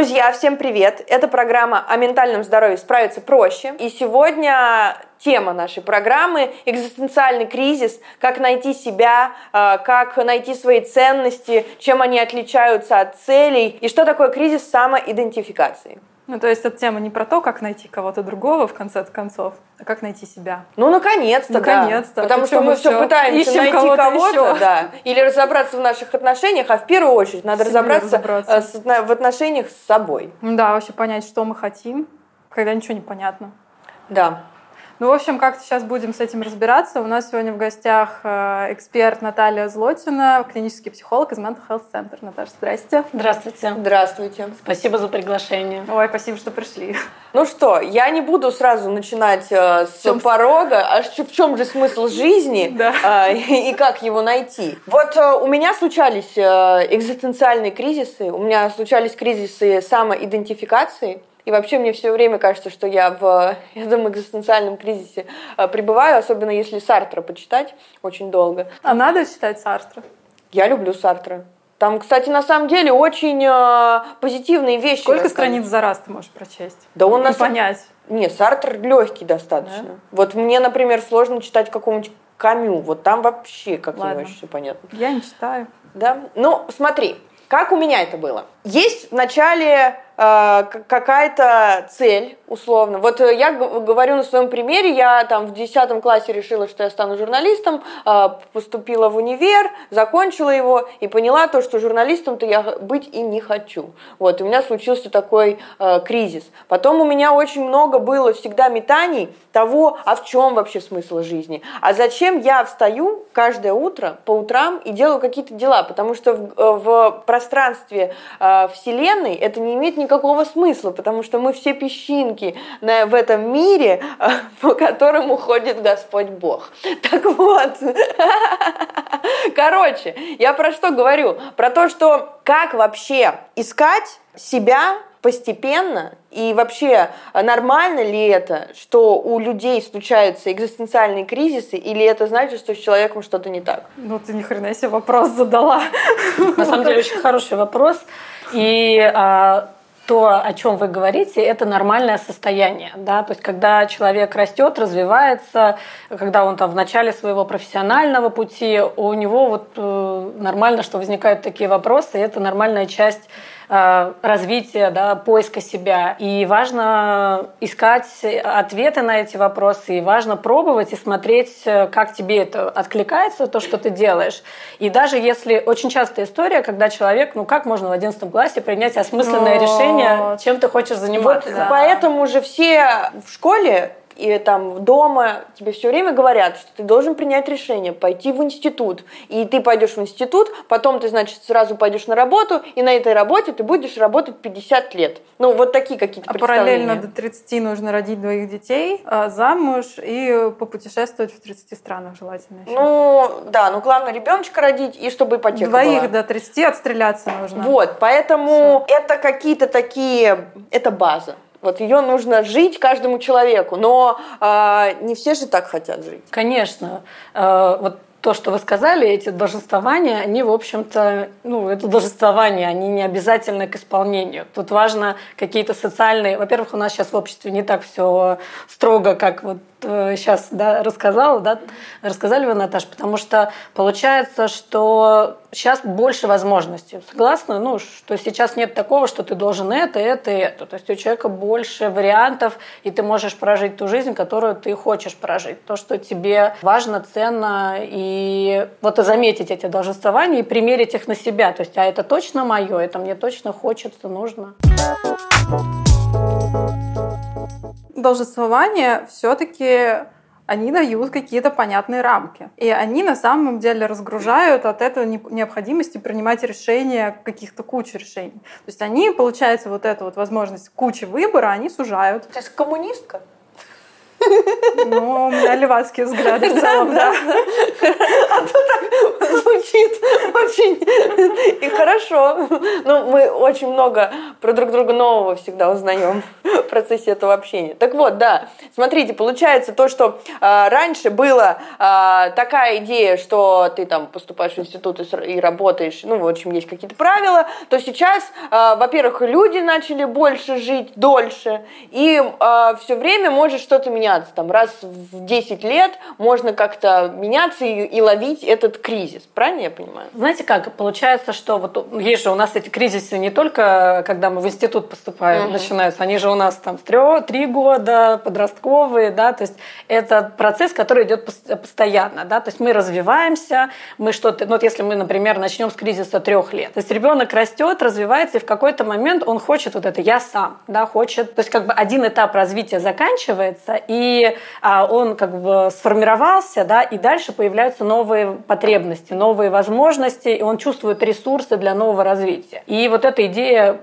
Друзья, всем привет! Это программа о ментальном здоровье «Справиться проще». И сегодня тема нашей программы – экзистенциальный кризис, как найти себя, э, как найти свои ценности, чем они отличаются от целей и что такое кризис самоидентификации. Ну, то есть эта тема не про то, как найти кого-то другого в конце концов, а как найти себя. Ну, наконец-то, наконец-то. Да. Потому что мы все пытаемся найти кого-то, кого-то да, или разобраться в наших отношениях, а в первую очередь надо разобраться, разобраться. Э, в отношениях с собой. Да, вообще понять, что мы хотим, когда ничего не понятно. Да. Ну, в общем, как-то сейчас будем с этим разбираться. У нас сегодня в гостях э, эксперт Наталья Злотина, клинический психолог из Mental Health Center. Наташа, здрасте. Здравствуйте. Здравствуйте. Спасибо за приглашение. Ой, спасибо, что пришли. Ну что, я не буду сразу начинать э, с чем... порога, а в чем же смысл жизни да. э, и как его найти. Вот э, у меня случались э, экзистенциальные кризисы, у меня случались кризисы самоидентификации. И вообще мне все время кажется, что я в этом экзистенциальном кризисе э, пребываю, особенно если Сартра почитать очень долго. А надо читать Сартра? Я люблю Сартра. Там, кстати, на самом деле очень э, позитивные вещи. Сколько страниц за раз ты можешь прочесть? Да он на понять. Не, Сартр легкий достаточно. Да? Вот мне, например, сложно читать какому-нибудь Камю. Вот там вообще как-то очень все понятно. Я не читаю. Да? Ну, смотри, как у меня это было? Есть в начале какая-то цель, условно. Вот э, я говорю на своем примере, я там в 10 классе решила, что я стану журналистом, э, поступила в универ, закончила его и поняла то, что журналистом-то я быть и не хочу. Вот, у меня случился такой э, кризис. Потом у меня очень много было всегда метаний того, а в чем вообще смысл жизни? А зачем я встаю каждое утро по утрам и делаю какие-то дела? Потому что в, в пространстве э, Вселенной это не имеет никакого смысла, потому что мы все песчинки на, в этом мире, по которому ходит Господь Бог. Так вот, короче, я про что говорю? Про то, что как вообще искать себя постепенно и вообще нормально ли это, что у людей случаются экзистенциальные кризисы, или это значит, что с человеком что-то не так? Ну ты ни хрена себе вопрос задала. На самом деле очень хороший вопрос. И а, то, о чем вы говорите, это нормальное состояние. Да? То есть, когда человек растет, развивается, когда он там в начале своего профессионального пути, у него вот э, нормально, что возникают такие вопросы, и это нормальная часть развития, да, поиска себя. И важно искать ответы на эти вопросы, и важно пробовать и смотреть, э, как тебе это откликается, то, что ты делаешь. И даже если очень частая история, когда человек, ну как можно в 11 классе принять осмысленное Но... решение, чем ты хочешь заниматься. Вот да. поэтому же все в школе и там дома тебе все время говорят, что ты должен принять решение, пойти в институт. И ты пойдешь в институт, потом ты, значит, сразу пойдешь на работу, и на этой работе ты будешь работать 50 лет. Ну, вот такие какие-то А параллельно до 30 нужно родить двоих детей, а замуж и попутешествовать в 30 странах желательно еще. Ну, да, ну главное ребеночка родить, и чтобы ипотека Двоих была. до 30 отстреляться нужно. Вот, поэтому Все. это какие-то такие, это база. Вот ее нужно жить каждому человеку, но э, не все же так хотят жить. Конечно. Э, вот то, что вы сказали, эти должествования, они, в общем-то, ну, это должествование, они не обязательны к исполнению. Тут важно какие-то социальные... Во-первых, у нас сейчас в обществе не так все строго, как вот сейчас э, да, рассказала, да, рассказали вы, Наташа, потому что получается, что сейчас больше возможностей. Согласна? Ну, что сейчас нет такого, что ты должен это, это, это. То есть у человека больше вариантов, и ты можешь прожить ту жизнь, которую ты хочешь прожить. То, что тебе важно, ценно, и вот и заметить эти должествования и примерить их на себя. То есть, а это точно мое, это мне точно хочется, нужно должествование все-таки они дают какие-то понятные рамки. И они на самом деле разгружают от этого необходимости принимать решения, каких-то кучу решений. То есть они, получается, вот эту вот возможность кучи выбора, они сужают. То есть коммунистка? Ну, у меня левацкие взгляды в целом, да. А то так звучит очень и хорошо. Ну, мы очень много про друг друга нового всегда узнаем в процессе этого общения. Так вот, да, смотрите, получается то, что э, раньше была э, такая идея, что ты там поступаешь в институт и, и работаешь, ну, в общем, есть какие-то правила, то сейчас, э, во-первых, люди начали больше жить, дольше, и э, все время может что-то меняться. Там раз в 10 лет можно как-то меняться и, и ловить этот кризис. Правильно я понимаю? Знаете как, получается, что вот есть же у нас эти кризисы не только, когда мы в институт поступаем, угу. начинаются, они же у нас там трех, три года, подростковые, да, то есть это процесс, который идет постоянно, да, то есть мы развиваемся, мы что-то, ну вот если мы, например, начнем с кризиса трех лет, то есть ребенок растет, развивается, и в какой-то момент он хочет вот это «я сам», да, хочет, то есть как бы один этап развития заканчивается, и а, он как бы сформировался, да, и дальше появляются новые потребности, новые возможности, и он чувствует ресурсы для нового развития. И вот эта идея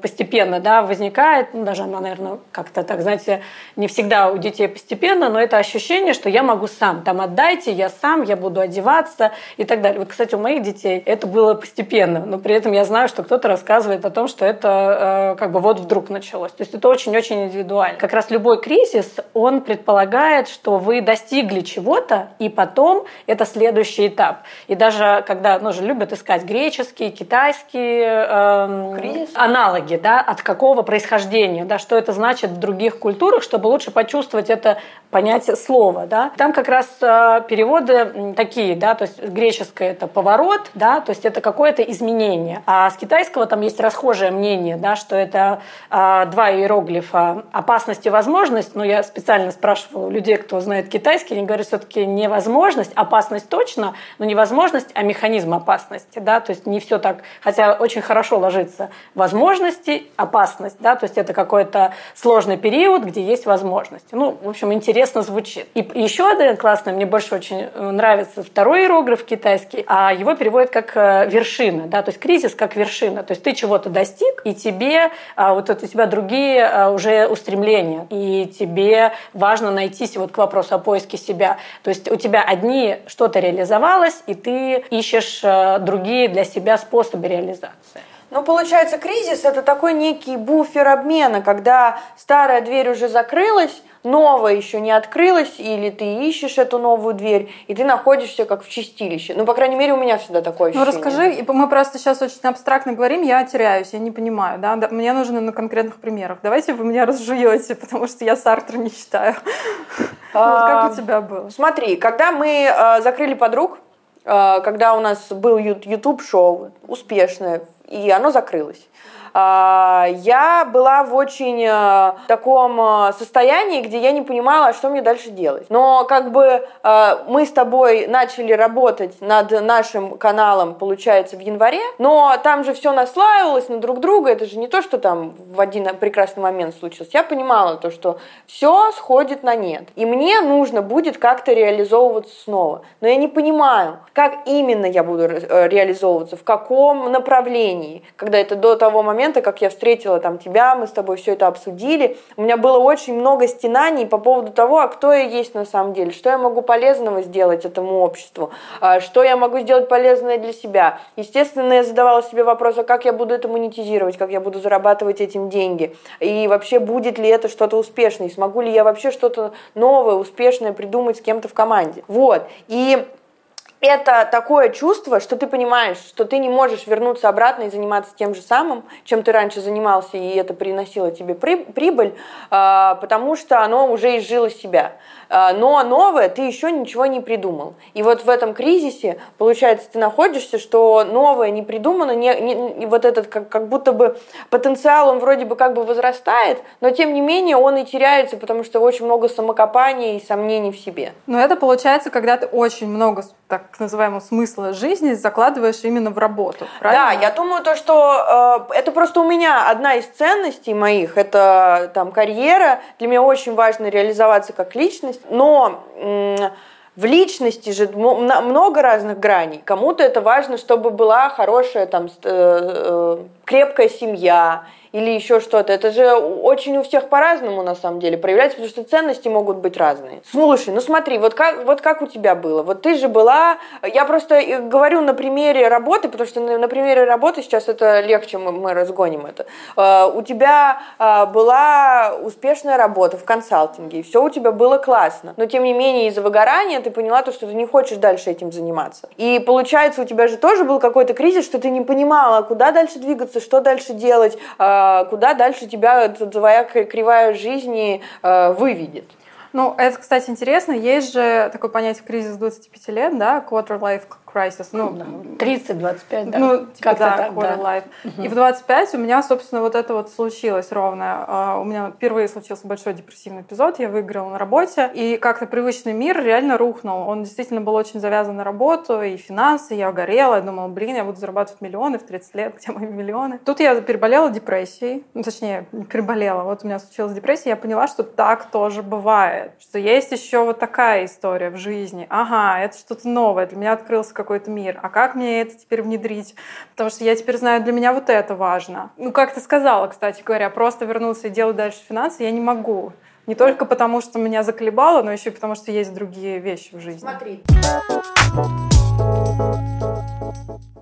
постепенно да, возникает, даже она, наверное, как-то так, знаете, не всегда у детей постепенно, но это ощущение, что я могу сам, там отдайте, я сам, я буду одеваться и так далее. Вот, кстати, у моих детей это было постепенно, но при этом я знаю, что кто-то рассказывает о том, что это э, как бы вот вдруг началось. То есть это очень-очень индивидуально. Как раз любой кризис, предполагает, что вы достигли чего-то, и потом это следующий этап. И даже когда, ну же любят искать греческие, китайские э, аналоги, да, от какого происхождения, да, что это значит в других культурах, чтобы лучше почувствовать это понятие слова, да. Там как раз э, переводы такие, да, то есть греческое это поворот, да, то есть это какое-то изменение. А с китайского там есть расхожее мнение, да, что это э, два иероглифа опасность и возможность, но я специально спрашивала у людей, кто знает китайский, они говорят, все-таки невозможность, опасность точно, но невозможность, а механизм опасности, да, то есть не все так, хотя очень хорошо ложится возможности, опасность, да, то есть это какой-то сложный период, где есть возможности. Ну, в общем, интересно звучит. И еще один классный, мне больше очень э, нравится второй иероглиф китайский, а его переводят как э, вершина, да, то есть кризис как вершина, то есть ты чего-то достиг, и тебе, а, вот у тебя другие а, уже устремления, и тебе важно найтись вот к вопросу о поиске себя. То есть у тебя одни что-то реализовалось, и ты ищешь э, другие для себя способы реализации. Ну, получается, кризис – это такой некий буфер обмена, когда старая дверь уже закрылась, новая еще не открылась, или ты ищешь эту новую дверь, и ты находишься как в чистилище. Ну, по крайней мере, у меня всегда такое ну, ощущение. Ну, расскажи, мы просто сейчас очень абстрактно говорим, я теряюсь, я не понимаю, да, мне нужно на конкретных примерах. Давайте вы меня разжуете, потому что я Сартра не читаю. Как у тебя было? Смотри, когда мы э, закрыли подруг, э, когда у нас был YouTube-шоу успешное, и оно закрылось. А, я была в очень э, таком э, состоянии, где я не понимала, что мне дальше делать. Но как бы э, мы с тобой начали работать над нашим каналом, получается, в январе, но там же все наслаивалось на друг друга, это же не то, что там в один прекрасный момент случилось. Я понимала то, что все сходит на нет, и мне нужно будет как-то реализовываться снова. Но я не понимаю, как именно я буду реализовываться, в каком направлении, когда это до того момента, момента, как я встретила там тебя, мы с тобой все это обсудили, у меня было очень много стенаний по поводу того, а кто я есть на самом деле, что я могу полезного сделать этому обществу, а, что я могу сделать полезное для себя. Естественно, я задавала себе вопрос, а как я буду это монетизировать, как я буду зарабатывать этим деньги, и вообще будет ли это что-то успешное, смогу ли я вообще что-то новое, успешное придумать с кем-то в команде. Вот. И это такое чувство, что ты понимаешь, что ты не можешь вернуться обратно и заниматься тем же самым, чем ты раньше занимался, и это приносило тебе прибыль, а, потому что оно уже изжило себя. А, но новое ты еще ничего не придумал. И вот в этом кризисе, получается, ты находишься, что новое не придумано, не, не, вот этот как, как будто бы потенциал, он вроде бы как бы возрастает, но тем не менее он и теряется, потому что очень много самокопания и сомнений в себе. Но это получается, когда ты очень много так называемого смысла жизни закладываешь именно в работу. Правильно? Да, я думаю то, что э, это просто у меня одна из ценностей моих, это там карьера. Для меня очень важно реализоваться как личность, но в личности же много разных граней. Кому-то это важно, чтобы была хорошая там э, э, крепкая семья или еще что-то. Это же очень у всех по-разному на самом деле проявляется, потому что ценности могут быть разные. Слушай, ну смотри, вот как, вот как у тебя было? Вот ты же была... Я просто говорю на примере работы, потому что на, на примере работы сейчас это легче, мы, мы разгоним это. Uh, у тебя uh, была успешная работа в консалтинге, и все у тебя было классно. Но тем не менее из-за выгорания ты поняла то, что ты не хочешь дальше этим заниматься. И получается, у тебя же тоже был какой-то кризис, что ты не понимала, куда дальше двигаться, что дальше делать, куда дальше тебя твоя кривая жизни выведет. Ну, это, кстати, интересно. Есть же такое понятие кризис 25 лет, да, quarter life crisis. Ну, 30-25, да. Ну, типа, как да, так, quarter да. life. Угу. И в 25 у меня, собственно, вот это вот случилось ровно. А, у меня впервые случился большой депрессивный эпизод, я выиграла на работе, и как-то привычный мир реально рухнул. Он действительно был очень завязан на работу и финансы, я горела, я думала, блин, я буду зарабатывать миллионы в 30 лет, где мои миллионы? Тут я переболела депрессией, ну, точнее, не переболела, вот у меня случилась депрессия, я поняла, что так тоже бывает, что есть еще вот такая история в жизни. Ага, это что-то новое, для меня открылся какой-то мир. А как мне это теперь внедрить? Потому что я теперь знаю, для меня вот это важно. Ну, как ты сказала, кстати говоря, просто вернуться и делать дальше финансы я не могу. Не только потому, что меня заколебало, но еще и потому, что есть другие вещи в жизни. Смотри.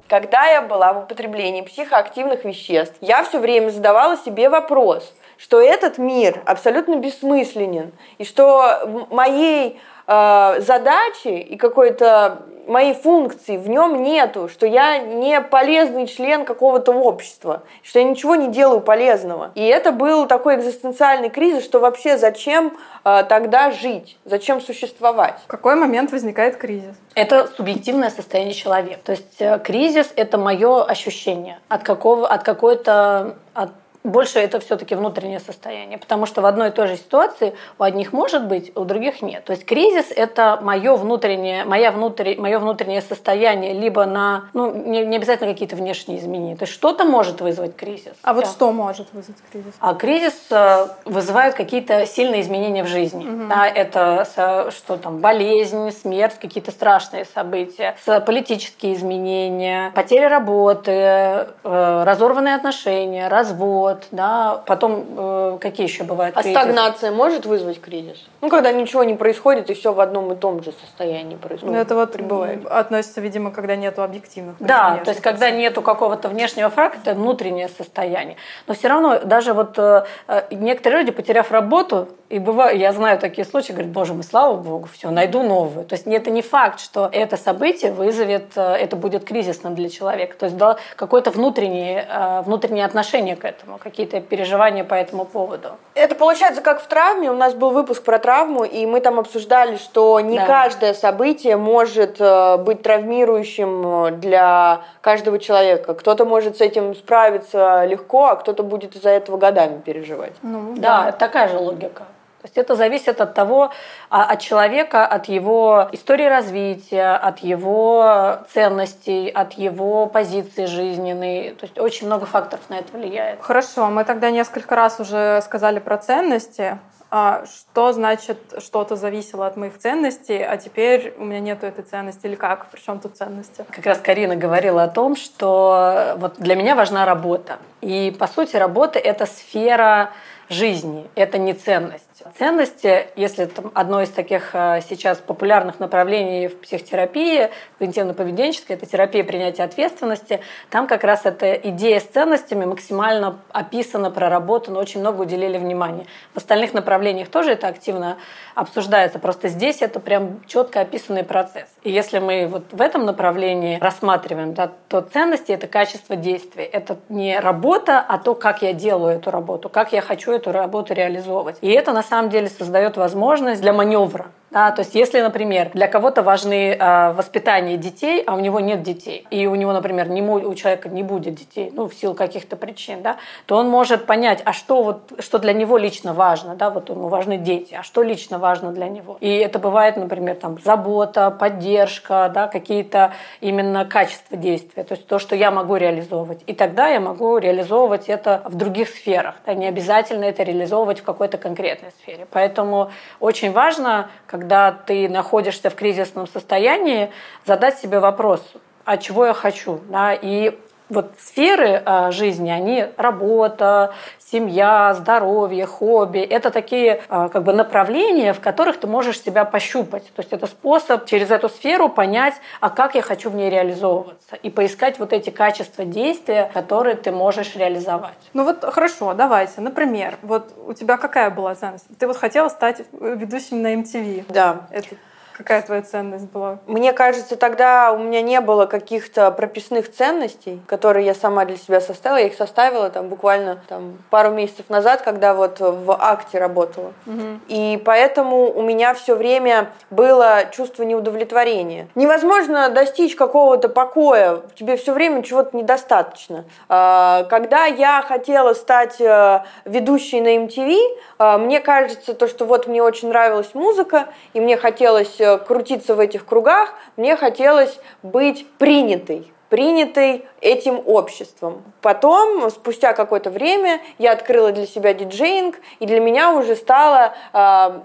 Когда я была в употреблении психоактивных веществ, я все время задавала себе вопрос, что этот мир абсолютно бессмысленен, и что моей э, задачи и какой-то моей функции в нем нету, что я не полезный член какого-то общества, что я ничего не делаю полезного. И это был такой экзистенциальный кризис, что вообще зачем э, тогда жить, зачем существовать. В какой момент возникает кризис? Это субъективное состояние человека. То есть э, кризис – это мое ощущение от, какого, от какой-то от больше это все-таки внутреннее состояние, потому что в одной и той же ситуации у одних может быть, у других нет. То есть кризис – это мое внутреннее, моя внутрь, мое внутреннее состояние, либо на, ну, не, не обязательно какие-то внешние изменения. То есть что-то может вызвать кризис. А вот что может вызвать кризис? А кризис э, вызывает какие-то сильные изменения в жизни. Угу. Да, это что там, болезнь, смерть, какие-то страшные события, политические изменения, потеря работы, э, разорванные отношения, развод, голод, да, потом э, какие еще бывают А стагнация может вызвать кризис? Ну, когда ничего не происходит, и все в одном и том же состоянии происходит. Ну, это вот прибывает. относится, видимо, когда нету объективных Да, то есть когда нету какого-то внешнего фактора, внутреннее состояние. Но все равно даже вот э, э, некоторые люди, потеряв работу, и бывает, я знаю такие случаи, говорят, боже мой, слава богу, все, найду новую. То есть это не факт, что это событие вызовет, э, это будет кризисным для человека. То есть да, какое-то внутреннее, э, внутреннее отношение к этому какие-то переживания по этому поводу. Это получается как в травме. У нас был выпуск про травму, и мы там обсуждали, что не да. каждое событие может э, быть травмирующим э, для каждого человека. Кто-то может с этим справиться легко, а кто-то будет из-за этого годами переживать. Ну, да, да, такая же логика. То есть это зависит от того, а, от человека, от его истории развития, от его ценностей, от его позиции жизненной. То есть очень много факторов на это влияет. Хорошо, мы тогда несколько раз уже сказали про ценности. А что значит что-то зависело от моих ценностей, а теперь у меня нету этой ценности или как? Причем тут ценности? Как раз Карина говорила о том, что вот для меня важна работа. И по сути работа — это сфера жизни, это не ценность. Ценности, если там одно из таких э, сейчас популярных направлений в психотерапии, когнитивно-поведенческой, это терапия принятия ответственности, там как раз эта идея с ценностями максимально описана, проработана, очень много уделили внимания. В остальных направлениях тоже это активно обсуждается, просто здесь это прям четко описанный процесс. И если мы вот в этом направлении рассматриваем, да, то ценности — это качество действия. Это не работа, а то, как я делаю эту работу, как я хочу эту работу реализовывать. И это на самом деле создает возможность для маневра. Да, то есть, если, например, для кого-то важны э, воспитание детей, а у него нет детей, и у него, например, не, у человека не будет детей, ну, в силу каких-то причин, да, то он может понять, а что, вот, что для него лично важно, да, вот ему важны дети, а что лично важно для него. И это бывает, например, там, забота, поддержка, да, какие-то именно качества действия, то есть то, что я могу реализовывать. И тогда я могу реализовывать это в других сферах, да, не обязательно это реализовывать в какой-то конкретной сфере. Поэтому очень важно, как когда ты находишься в кризисном состоянии, задать себе вопрос, а чего я хочу, да, и вот сферы а, жизни, они работа, семья, здоровье, хобби. Это такие а, как бы направления, в которых ты можешь себя пощупать. То есть это способ через эту сферу понять, а как я хочу в ней реализовываться. И поискать вот эти качества действия, которые ты можешь реализовать. Ну вот хорошо, давайте. Например, вот у тебя какая была ценность? Ты вот хотела стать ведущим на MTV. Да. Это Какая твоя ценность была? Мне кажется, тогда у меня не было каких-то прописных ценностей, которые я сама для себя составила. Я их составила там буквально там, пару месяцев назад, когда вот в акте работала. Угу. И поэтому у меня все время было чувство неудовлетворения. Невозможно достичь какого-то покоя. Тебе все время чего-то недостаточно. А, когда я хотела стать э, ведущей на MTV, а, мне кажется, то, что вот мне очень нравилась музыка, и мне хотелось крутиться в этих кругах, мне хотелось быть принятой принятой этим обществом. Потом, спустя какое-то время, я открыла для себя диджеинг, и для меня уже стало э,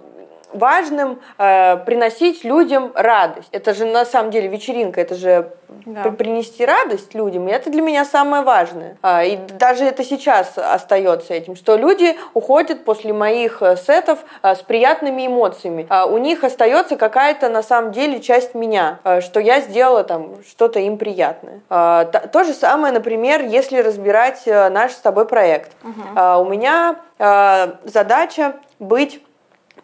важным э, приносить людям радость. Это же на самом деле вечеринка, это же да. принести радость людям, и это для меня самое важное. А, и даже это сейчас остается этим, что люди уходят после моих э, сетов а, с приятными эмоциями. А, у них остается какая-то на самом деле часть меня, а, что я сделала там что-то им приятное. А, то, то же самое, например, если разбирать наш с тобой проект. Угу. А, у меня а, задача быть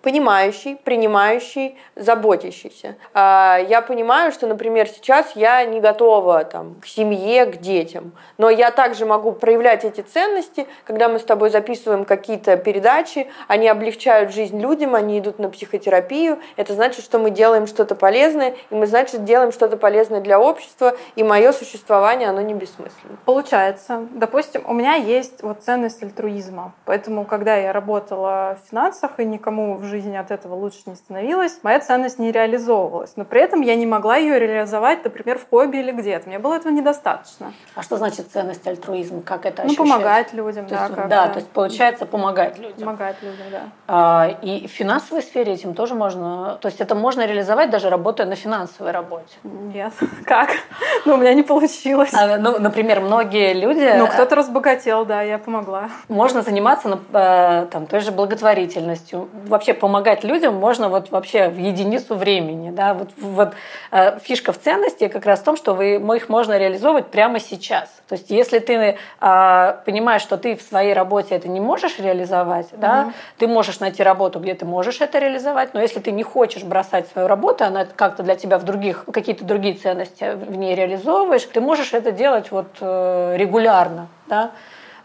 понимающий, принимающий, заботящийся. А, я понимаю, что, например, сейчас я не готова там, к семье, к детям, но я также могу проявлять эти ценности, когда мы с тобой записываем какие-то передачи, они облегчают жизнь людям, они идут на психотерапию, это значит, что мы делаем что-то полезное, и мы, значит, делаем что-то полезное для общества, и мое существование, оно не бессмысленно. Получается, допустим, у меня есть вот ценность альтруизма, поэтому, когда я работала в финансах и никому в жизни от этого лучше не становилось, моя ценность не реализовывалась. Но при этом я не могла ее реализовать, например, в хобби или где-то. Мне было этого недостаточно. А что значит ценность альтруизма? Как это Ну, помогать людям, то да. Есть, да, то есть получается помогать людям. Помогать людям, да. А, и в финансовой сфере этим тоже можно... То есть это можно реализовать даже работая на финансовой работе? Нет. Как? Ну, у меня не получилось. А, ну, например, многие люди... Ну, кто-то разбогател, да, я помогла. Можно заниматься э, там, той же благотворительностью. Вообще помогать людям можно вот вообще в единицу времени. Да? Вот, вот э, фишка в ценности как раз в том, что вы, их можно реализовывать прямо сейчас. То есть если ты э, понимаешь, что ты в своей работе это не можешь реализовать, угу. да, ты можешь найти работу, где ты можешь это реализовать, но если ты не хочешь бросать свою работу, она как-то для тебя в других, какие-то другие ценности в ней реализовываешь, ты можешь это делать вот э, регулярно. Да?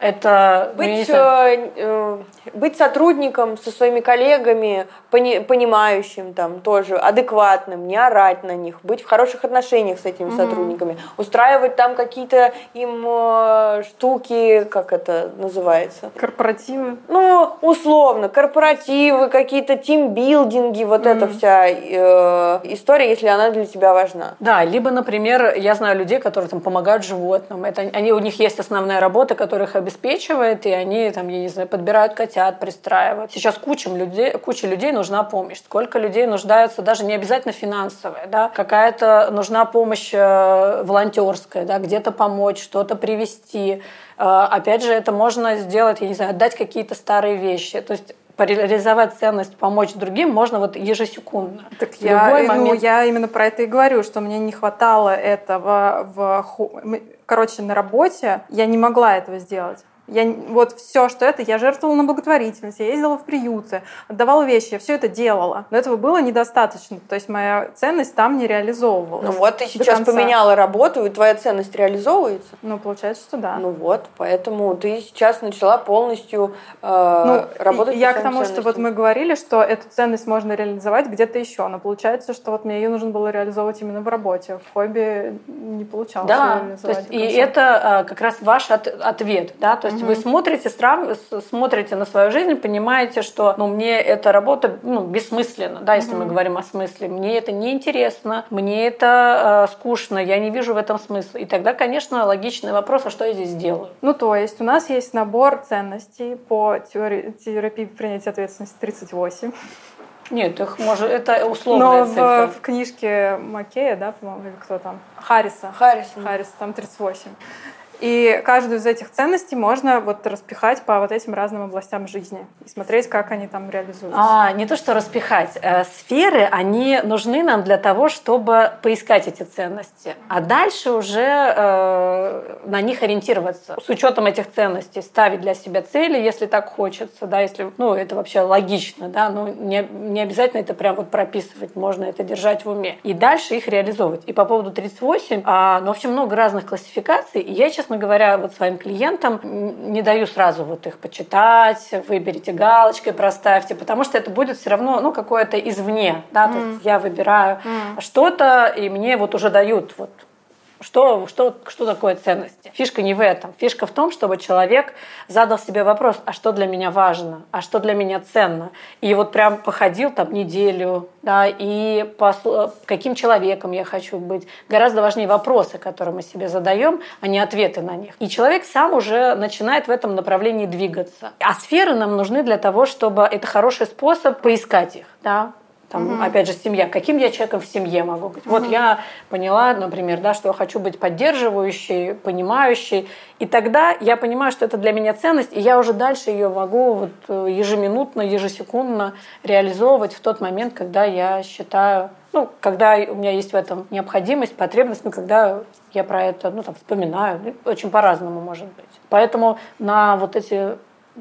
Это ну, быть, э, э, быть сотрудником со своими коллегами, пони, понимающим там тоже, адекватным, не орать на них, быть в хороших отношениях с этими mm-hmm. сотрудниками, устраивать там какие-то им э, штуки, как это называется? Корпоративы. Ну, условно, корпоративы, какие-то тимбилдинги, вот mm-hmm. эта вся э, история, если она для тебя важна. Да, либо, например, я знаю людей, которые там помогают животным. Это, они, у них есть основная работа, которая их обеспечивает, и они там, я не знаю, подбирают котят, пристраивают. Сейчас куча людей, куча людей нужна помощь. Сколько людей нуждаются, даже не обязательно финансовая, да, какая-то нужна помощь э, волонтерская, да, где-то помочь, что-то привести. Э, опять же, это можно сделать, я не знаю, отдать какие-то старые вещи. То есть реализовать ценность, помочь другим можно вот ежесекундно. Так в я, ну, момент. Ну, я именно про это и говорю, что мне не хватало этого в короче, на работе я не могла этого сделать. Я, вот все, что это, я жертвовала на благотворительность, я ездила в приюты, отдавала вещи, я все это делала. Но этого было недостаточно. То есть моя ценность там не реализовывалась. Ну вот ты сейчас поменяла работу, и твоя ценность реализовывается. Ну, получается, что да. Ну вот, поэтому ты сейчас начала полностью э, ну, работать Я к тому, что вот мы говорили, что эту ценность можно реализовать где-то еще, но получается, что вот мне ее нужно было реализовывать именно в работе. В хобби не получалось да, то есть, и это э, как раз ваш от, ответ, да, то есть есть вы смотрите, стран, смотрите на свою жизнь, понимаете, что ну, мне эта работа ну, бессмысленна, да, если мы говорим о смысле. Мне это неинтересно, мне это э, скучно, я не вижу в этом смысла. И тогда, конечно, логичный вопрос, а что я здесь делаю? Ну, то есть у нас есть набор ценностей по теории, терапии принятия ответственности 38. Нет, их может, это условная Но цифра. В, в книжке Макея, да, по-моему, или кто там? Харриса. Харриса. Харриса, там 38. И каждую из этих ценностей можно вот распихать по вот этим разным областям жизни и смотреть, как они там реализуются. А, не то, что распихать. Э, сферы, они нужны нам для того, чтобы поискать эти ценности. А дальше уже э, на них ориентироваться. С учетом этих ценностей ставить для себя цели, если так хочется, да, если, ну, это вообще логично, да, но не, не обязательно это прям вот прописывать, можно это держать в уме. И дальше их реализовывать. И по поводу 38, а, ну, в общем, много разных классификаций, и я, честно говоря, вот своим клиентам не даю сразу вот их почитать, выберите галочкой, проставьте, потому что это будет все равно, ну, какое-то извне, да, mm. то есть я выбираю mm. что-то, и мне вот уже дают вот что, что, что такое ценности? Фишка не в этом. Фишка в том, чтобы человек задал себе вопрос, а что для меня важно, а что для меня ценно. И вот прям походил там неделю, да, и по, каким человеком я хочу быть. Гораздо важнее вопросы, которые мы себе задаем, а не ответы на них. И человек сам уже начинает в этом направлении двигаться. А сферы нам нужны для того, чтобы это хороший способ поискать их. Да? Там, угу. опять же, семья. Каким я человеком в семье могу быть? Угу. Вот я поняла, например, да, что я хочу быть поддерживающей, понимающей. И тогда я понимаю, что это для меня ценность, и я уже дальше ее могу вот э, ежеминутно, ежесекундно реализовывать в тот момент, когда я считаю, ну, когда у меня есть в этом необходимость, потребность, ну, когда я про это ну, там, вспоминаю. Очень по-разному может быть. Поэтому на вот эти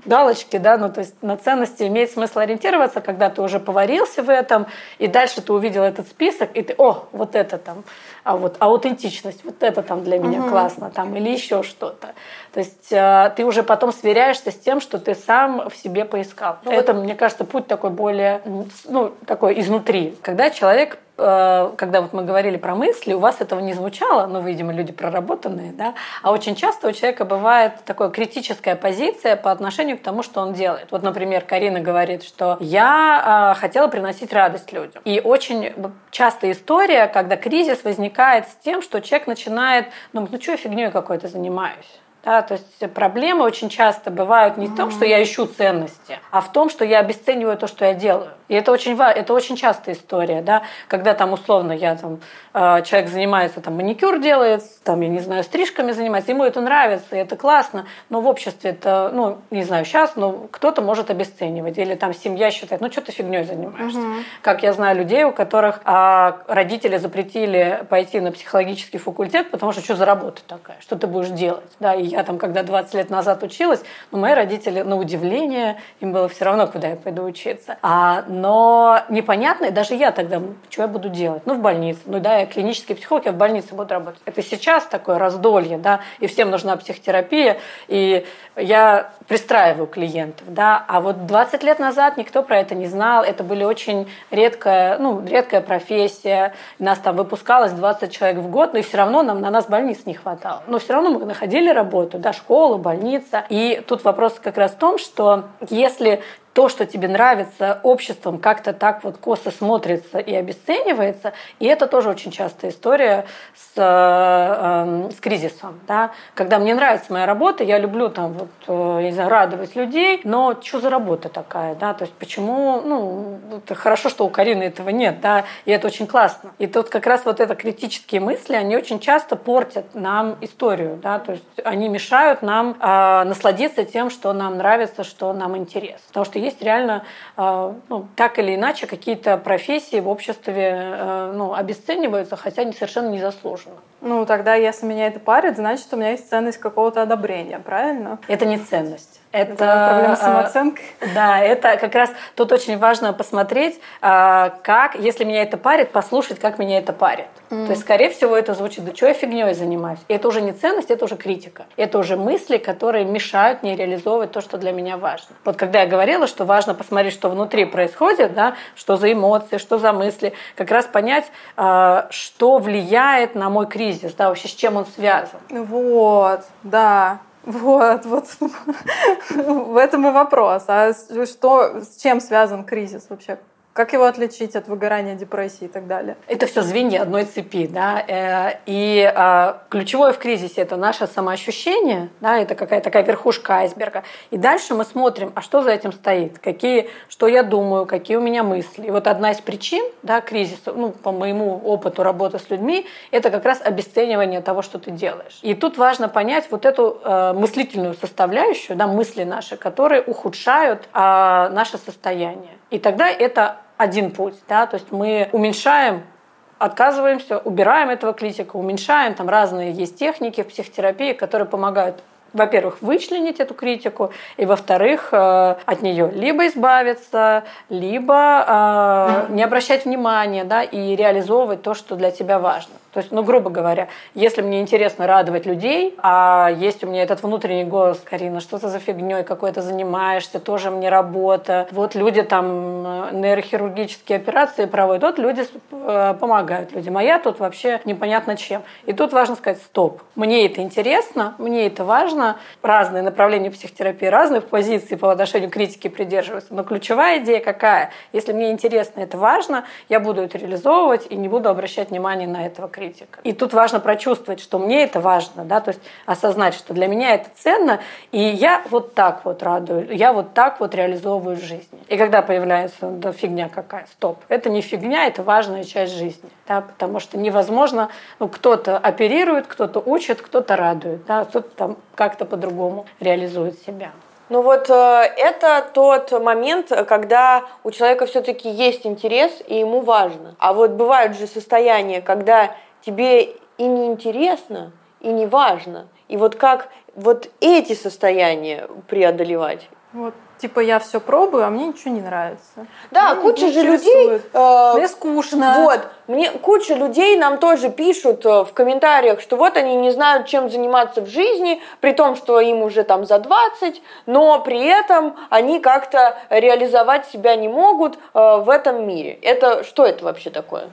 галочки, да, ну то есть на ценности имеет смысл ориентироваться, когда ты уже поварился в этом, и дальше ты увидел этот список, и ты, о, вот это там, а вот аутентичность, вот это там для меня угу. классно, там, или еще что-то. То есть э, ты уже потом сверяешься с тем, что ты сам в себе поискал. Ну, это, вот... мне кажется, путь такой более, ну, такой изнутри. Когда человек Э, когда вот мы говорили про мысли, у вас этого не звучало, ну, видимо, люди проработанные, да, а очень часто у человека бывает такая критическая позиция по отношению к тому, что он делает. Вот, например, Карина говорит, что я э, хотела приносить радость людям. И очень частая история, когда кризис возникает с тем, что человек начинает, ну, ну что я фигней какой-то занимаюсь? Да, то есть проблемы очень часто бывают не в том, что я ищу ценности, а в том, что я обесцениваю то, что я делаю. И это очень, это очень частая история, да, когда там условно я там, э, человек занимается, там маникюр делает, там, я не знаю, стрижками занимается, ему это нравится, и это классно, но в обществе это, ну, не знаю, сейчас, но кто-то может обесценивать, или там семья считает, ну, что ты фигней занимаешься. Угу. Как я знаю людей, у которых а, родители запретили пойти на психологический факультет, потому что что за работа такая, что ты будешь делать, да, и я там, когда 20 лет назад училась, ну, мои родители, на удивление, им было все равно, куда я пойду учиться. А но непонятно, и даже я тогда, что я буду делать? Ну, в больнице. Ну, да, я клинический психолог, я в больнице буду работать. Это сейчас такое раздолье, да, и всем нужна психотерапия, и я пристраиваю клиентов, да, а вот 20 лет назад никто про это не знал, это были очень редкая, ну, редкая профессия, нас там выпускалось 20 человек в год, но и все равно нам на нас больниц не хватало. Но все равно мы находили работу, да, школа, больница. И тут вопрос как раз в том, что если то, что тебе нравится, обществом как-то так вот косо смотрится и обесценивается. И это тоже очень частая история с, э, эм, с кризисом. Да? Когда мне нравится моя работа, я люблю там вот, э, не знаю, радовать людей, но что за работа такая? Да? То есть почему, ну, это хорошо, что у Карины этого нет, да, и это очень классно. И тут как раз вот это критические мысли, они очень часто портят нам историю, да, то есть они мешают нам э, насладиться тем, что нам нравится, что нам интересно. Потому что есть реально а, ну, так или иначе какие-то профессии в обществе э, ну, обесцениваются, хотя они совершенно незаслуженно. Ну, тогда, если меня это парит, значит, у меня есть ценность какого-то одобрения, правильно? Это не ценность. Это, это проблема с самооценкой. Да, это как раз тут очень важно посмотреть, а, как, если меня это парит, послушать, как меня это парит. Mm. То есть, скорее всего, это звучит, да что я фигней занимаюсь. И это уже не ценность, это уже критика. Это уже мысли, которые мешают мне реализовывать то, что для меня важно. Вот когда я говорила, что важно посмотреть, что внутри происходит, да, что за эмоции, что за мысли, как раз понять, а, что влияет на мой кризис, да, вообще с чем он связан. Вот, да. Вот, вот в этом и вопрос. А что, с чем связан кризис вообще? Как его отличить от выгорания, депрессии и так далее? Это все звенья одной цепи, да. Э, и а, ключевое в кризисе это наше самоощущение, да, это какая-то такая верхушка айсберга. И дальше мы смотрим, а что за этим стоит, какие, что я думаю, какие у меня мысли. И вот одна из причин, да, кризиса, ну, по моему опыту работы с людьми, это как раз обесценивание того, что ты делаешь. И тут важно понять вот эту э, мыслительную составляющую, да, мысли наши, которые ухудшают э, наше состояние. И тогда это один путь, да, то есть мы уменьшаем отказываемся, убираем этого критика, уменьшаем, там разные есть техники в психотерапии, которые помогают во-первых, вычленить эту критику, и во-вторых, э, от нее либо избавиться, либо э, не обращать внимания, да, и реализовывать то, что для тебя важно. То есть, ну, грубо говоря, если мне интересно радовать людей, а есть у меня этот внутренний голос, Карина, что ты за фигней какой-то занимаешься, тоже мне работа. Вот люди там э, нейрохирургические операции проводят, вот люди помогают людям, а я тут вообще непонятно чем. И тут важно сказать, стоп, мне это интересно, мне это важно, разные направления психотерапии, разные позиции по отношению к критике придерживаются, но ключевая идея какая? Если мне интересно, это важно, я буду это реализовывать и не буду обращать внимание на этого критика. И тут важно прочувствовать, что мне это важно, да, то есть осознать, что для меня это ценно, и я вот так вот радую, я вот так вот реализовываю жизнь. И когда появляется, да фигня какая, стоп, это не фигня, это важная часть жизни, да, потому что невозможно, ну, кто-то оперирует, кто-то учит, кто-то радует, да, кто-то там как-то по-другому реализует себя. Ну вот э, это тот момент, когда у человека все-таки есть интерес и ему важно. А вот бывают же состояния, когда тебе и не интересно, и не важно. И вот как вот эти состояния преодолевать? Вот типа я все пробую, а мне ничего не нравится. Да, мне куча же людей. Э, мне скучно. Вот, мне куча людей нам тоже пишут э, в комментариях, что вот они не знают, чем заниматься в жизни, при том, что им уже там за 20, но при этом они как-то реализовать себя не могут э, в этом мире. Это что это вообще такое?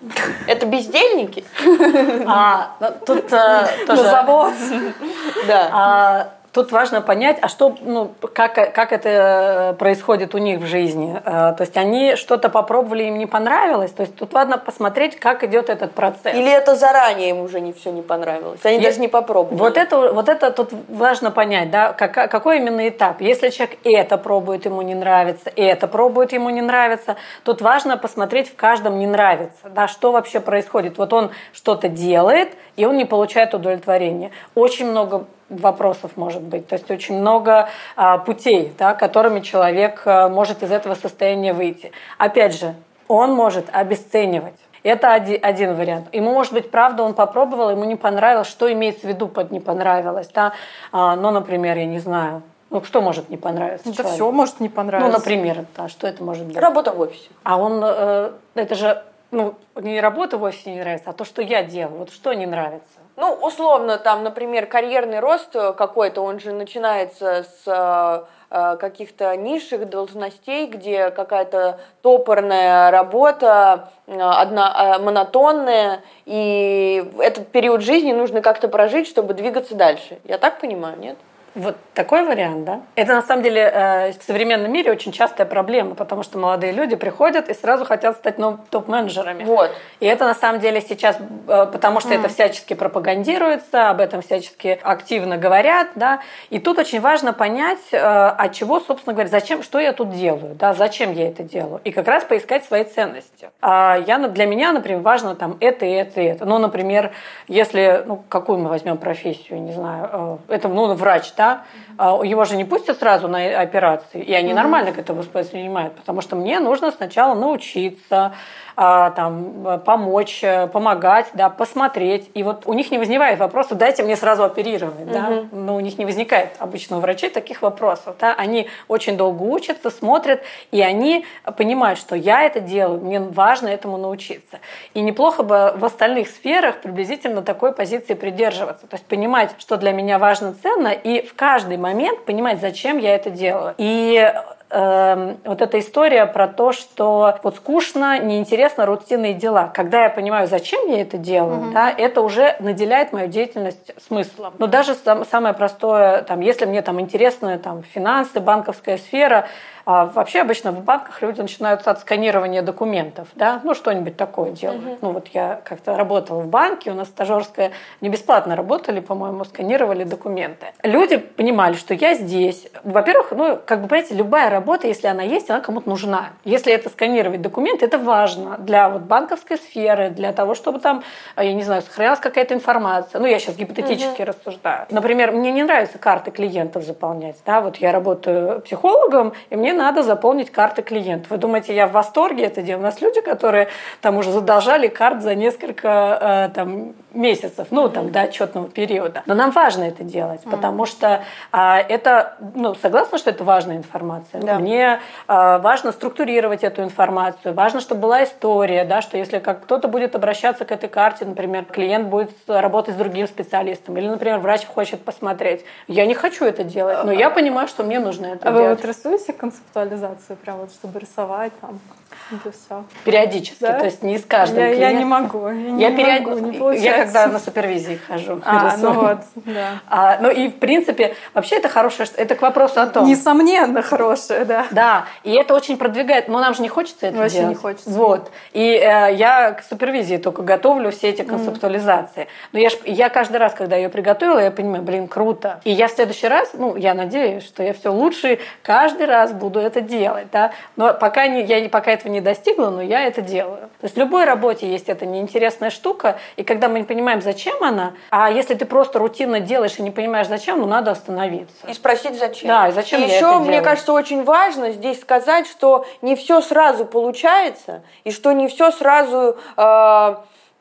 Это бездельники? А, ну, тут тоже... На завод. Да. Тут важно понять, а что, ну, как, как это происходит у них в жизни. Э, то есть они что-то попробовали, им не понравилось. То есть тут важно посмотреть, как идет этот процесс. Или это заранее им уже не все не понравилось. Они И даже не попробовали. Вот это, вот это тут важно понять, да, как, какой именно этап. Если человек это пробует, ему не нравится, это пробует, ему не нравится, тут важно посмотреть в каждом не нравится, да, что вообще происходит. Вот он что-то делает, и он не получает удовлетворения. Очень много вопросов может быть. То есть очень много а, путей, да, которыми человек а, может из этого состояния выйти. Опять же, он может обесценивать. Это один, один вариант. Ему, может быть, правда, он попробовал, ему не понравилось. Что имеется в виду под не понравилось? Да? А, ну, например, я не знаю, ну, что может не понравиться? Это все может не понравиться. Ну, например, да, что это может быть? Работа в офисе. А он, э, это же, ну, не работа в офисе не нравится, а то, что я делаю. Вот что не нравится? Ну, условно, там, например, карьерный рост какой-то, он же начинается с э, э, каких-то низших должностей, где какая-то топорная работа, э, одна, монотонная, и этот период жизни нужно как-то прожить, чтобы двигаться дальше. Я так понимаю, нет? Вот такой вариант, да? Это на самом деле э, в современном мире очень частая проблема, потому что молодые люди приходят и сразу хотят стать ну, топ-менеджерами. Вот. И это на самом деле сейчас, э, потому что mm. это всячески пропагандируется, об этом всячески активно говорят, да. И тут очень важно понять, э, от чего, собственно говоря, зачем, что я тут делаю, да, зачем я это делаю. И как раз поискать свои ценности. А я, для меня, например, важно там это и это и это. Ну, например, если, ну, какую мы возьмем профессию, не знаю, это, ну, врач, да, да, его же не пустят сразу на операции, и они нормально к этому воспринимают, потому что мне нужно сначала научиться, а, там, помочь, э, помогать, да, посмотреть. И вот у них не возникает вопроса, дайте мне сразу оперировать. Угу. Да? Но у них не возникает обычно у врачей таких вопросов. Да? Они очень долго учатся, смотрят, и они понимают, что я это делаю, мне важно этому научиться. И неплохо бы в остальных сферах приблизительно такой позиции придерживаться. То есть понимать, что для меня важно, ценно, и в каждый момент понимать, зачем я это делаю. И э, вот эта история про то, что вот скучно, неинтересно, рутинные дела. Когда я понимаю, зачем я это делаю, угу. да, это уже наделяет мою деятельность смыслом. Но даже сам, самое простое, там, если мне там интересны там, финансы, банковская сфера, а вообще обычно в банках люди начинают от сканирования документов, да, ну что-нибудь такое делают. Uh-huh. Ну вот я как-то работала в банке, у нас стажерская, не бесплатно работали, по-моему, сканировали документы. Люди понимали, что я здесь. Во-первых, ну как бы понимаете, любая работа, если она есть, она кому-то нужна. Если это сканировать документы, это важно для вот банковской сферы, для того, чтобы там, я не знаю, сохранялась какая-то информация. Ну я сейчас гипотетически uh-huh. рассуждаю. Например, мне не нравится карты клиентов заполнять, да, вот я работаю психологом, и мне надо заполнить карты клиентов. Вы думаете, я в восторге это делаю? У нас люди, которые там уже задолжали карт за несколько э, там, месяцев, ну, там, до отчетного периода. Но нам важно это делать, потому что а, это, ну, согласна, что это важная информация. Да. Мне а, важно структурировать эту информацию, важно, чтобы была история, да, что если как кто-то будет обращаться к этой карте, например, клиент будет работать с другим специалистом, или, например, врач хочет посмотреть. Я не хочу это делать, но я понимаю, что мне нужно это а делать. А вы вот рисуете концептуализацию, прям вот, чтобы рисовать там? Все. Периодически, да? то есть не с каждым я, клиентом. Я не могу. Я, не я, могу, период... не получается. я когда на супервизии хожу. А, ну вот, да. А, ну и в принципе, вообще это хорошее, это к вопросу о том. Несомненно хорошее, да. Да, и это очень продвигает, но нам же не хочется это Вообще делать. не хочется. Вот. И э, я к супервизии только готовлю все эти концептуализации. Mm. Но я, ж, я каждый раз, когда ее приготовила, я понимаю, блин, круто. И я в следующий раз, ну, я надеюсь, что я все лучше каждый раз буду это делать, да. Но пока не, я пока этого не достигла, но я это делаю. То есть в любой работе есть эта неинтересная штука, и когда мы не понимаем, зачем она, а если ты просто рутинно делаешь и не понимаешь, зачем, ну надо остановиться. И спросить, зачем. Да, и зачем и я еще, это мне делаю. кажется, очень важно здесь сказать, что не все сразу получается, и что не все сразу э,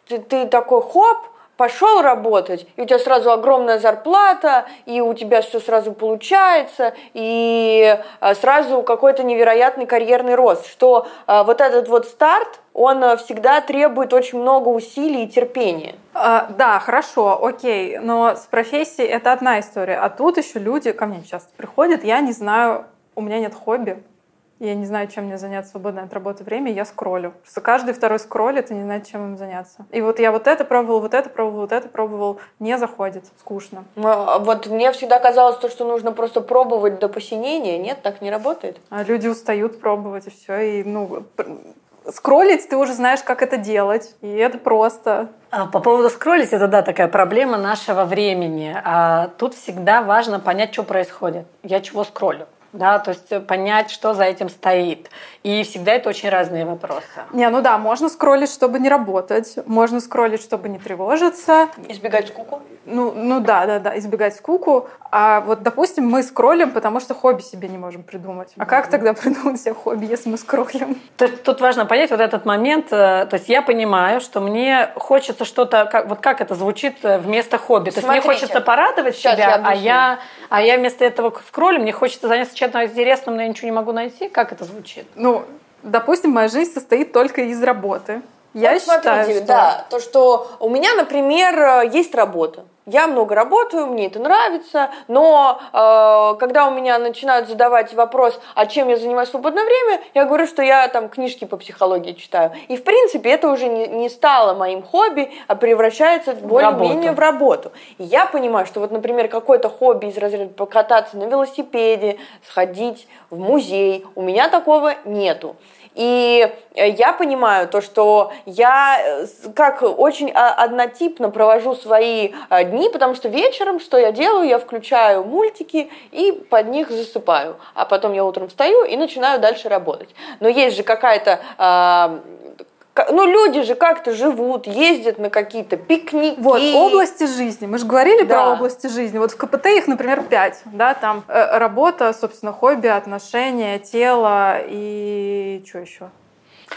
ты, ты такой хоп, пошел работать, и у тебя сразу огромная зарплата, и у тебя все сразу получается, и э, сразу какой-то невероятный карьерный рост, что э, вот этот вот старт, он э, всегда требует очень много усилий и терпения. А, да, хорошо, окей, но с профессией это одна история, а тут еще люди ко мне часто приходят, я не знаю, у меня нет хобби, я не знаю, чем мне заняться свободное от работы время, я скроллю. Что каждый второй скроллит и не знает, чем им заняться. И вот я вот это пробовал, вот это пробовал, вот это пробовал, не заходит, скучно. А, вот мне всегда казалось то, что нужно просто пробовать до посинения. Нет, так не работает. А люди устают пробовать, и все. И, ну, скроллить ты уже знаешь, как это делать. И это просто. А по поводу скроллить, это да, такая проблема нашего времени. А тут всегда важно понять, что происходит. Я чего скроллю да, то есть понять, что за этим стоит. И всегда это очень разные вопросы. Не, ну да, можно скроллить, чтобы не работать, можно скроллить, чтобы не тревожиться. Избегать скуку? Ну, ну да, да, да, избегать скуку. А вот, допустим, мы скроллим, потому что хобби себе не можем придумать. А как тогда придумать себе хобби, если мы скроллим? Тут, тут важно понять вот этот момент. Э, то есть я понимаю, что мне хочется что-то, как, вот как это звучит э, вместо хобби. То есть мне хочется порадовать Сейчас себя, я а, я, а я вместо этого скроллю, мне хочется заняться чем-то интересным, но я ничего не могу найти. Как это звучит? Ну, допустим, моя жизнь состоит только из работы. Я вот считаю, смотрите, что... да, то, что у меня, например, есть работа. Я много работаю, мне это нравится, но э, когда у меня начинают задавать вопрос, а чем я занимаюсь в свободное время, я говорю, что я там книжки по психологии читаю. И в принципе это уже не, не стало моим хобби, а превращается более-менее в работу. И я понимаю, что вот, например, какое-то хобби из разряда покататься на велосипеде, сходить в музей, у меня такого нету. И э, я понимаю то, что я э, как очень а, однотипно провожу свои э, дни, потому что вечером что я делаю? Я включаю мультики и под них засыпаю. А потом я утром встаю и начинаю дальше работать. Но есть же какая-то а, ну, люди же как-то живут, ездят на какие-то пикники. Вот, области жизни. Мы же говорили да. про области жизни. Вот в КПТ их, например, пять. Да, там э, работа, собственно, хобби, отношения, тело и что еще?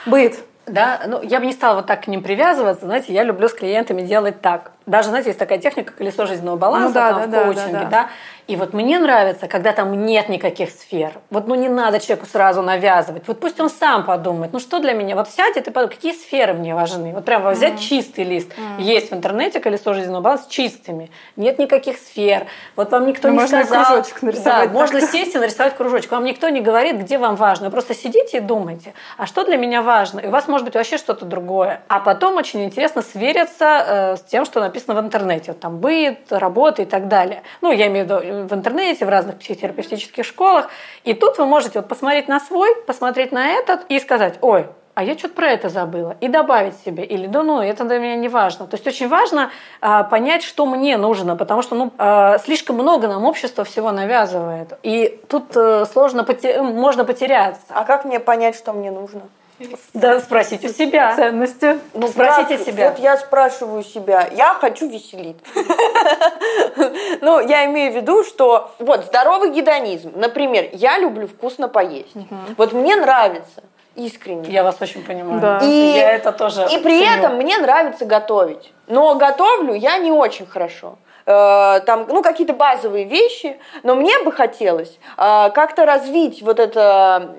Быт. Да, ну я бы не стала вот так к ним привязываться. Знаете, я люблю с клиентами делать так. даже, знаете, есть такая техника колесо жизненного баланса Ну да, там, да, в коучинге, да, да, да. И вот мне нравится, когда там нет никаких сфер. Вот, ну, не надо человеку сразу навязывать. Вот пусть он сам подумает, ну, что для меня? Вот сядет и подумает, какие сферы мне важны? Вот прямо взять чистый лист. Есть в интернете колесо жизненного баланса чистыми. Нет никаких сфер. Вот вам никто Ну, не можно сказал. кружочек нарисовать Да, можно сесть и нарисовать кружочек. Вам никто не говорит, где вам важно. Вы просто сидите и думаете, а что для меня важно? И у вас может быть вообще что-то другое. А потом очень интересно свериться э, с тем, что написано в интернете. Вот там быт, работа и так далее. Ну, я имею в виду в интернете, в разных психотерапевтических школах. И тут вы можете вот посмотреть на свой, посмотреть на этот и сказать, ой, а я что-то про это забыла, и добавить себе, или да ну, это для меня не важно. То есть очень важно а, понять, что мне нужно, потому что ну, а, слишком много нам общество всего навязывает. И тут э, сложно, поте- можно потеряться. А как мне понять, что мне нужно? Да, спросить у себя. Ценности. Ну, спросите как? себя. Вот я спрашиваю себя, я хочу веселить. Ну, я имею в виду, что вот здоровый гедонизм. Например, я люблю вкусно поесть. Вот мне нравится искренне. Я вас очень понимаю. Да. И, Я это тоже и при ценю. этом мне нравится готовить. Но готовлю я не очень хорошо. Э, Там, ну, какие-то базовые вещи, но мне бы хотелось э, как-то развить вот это,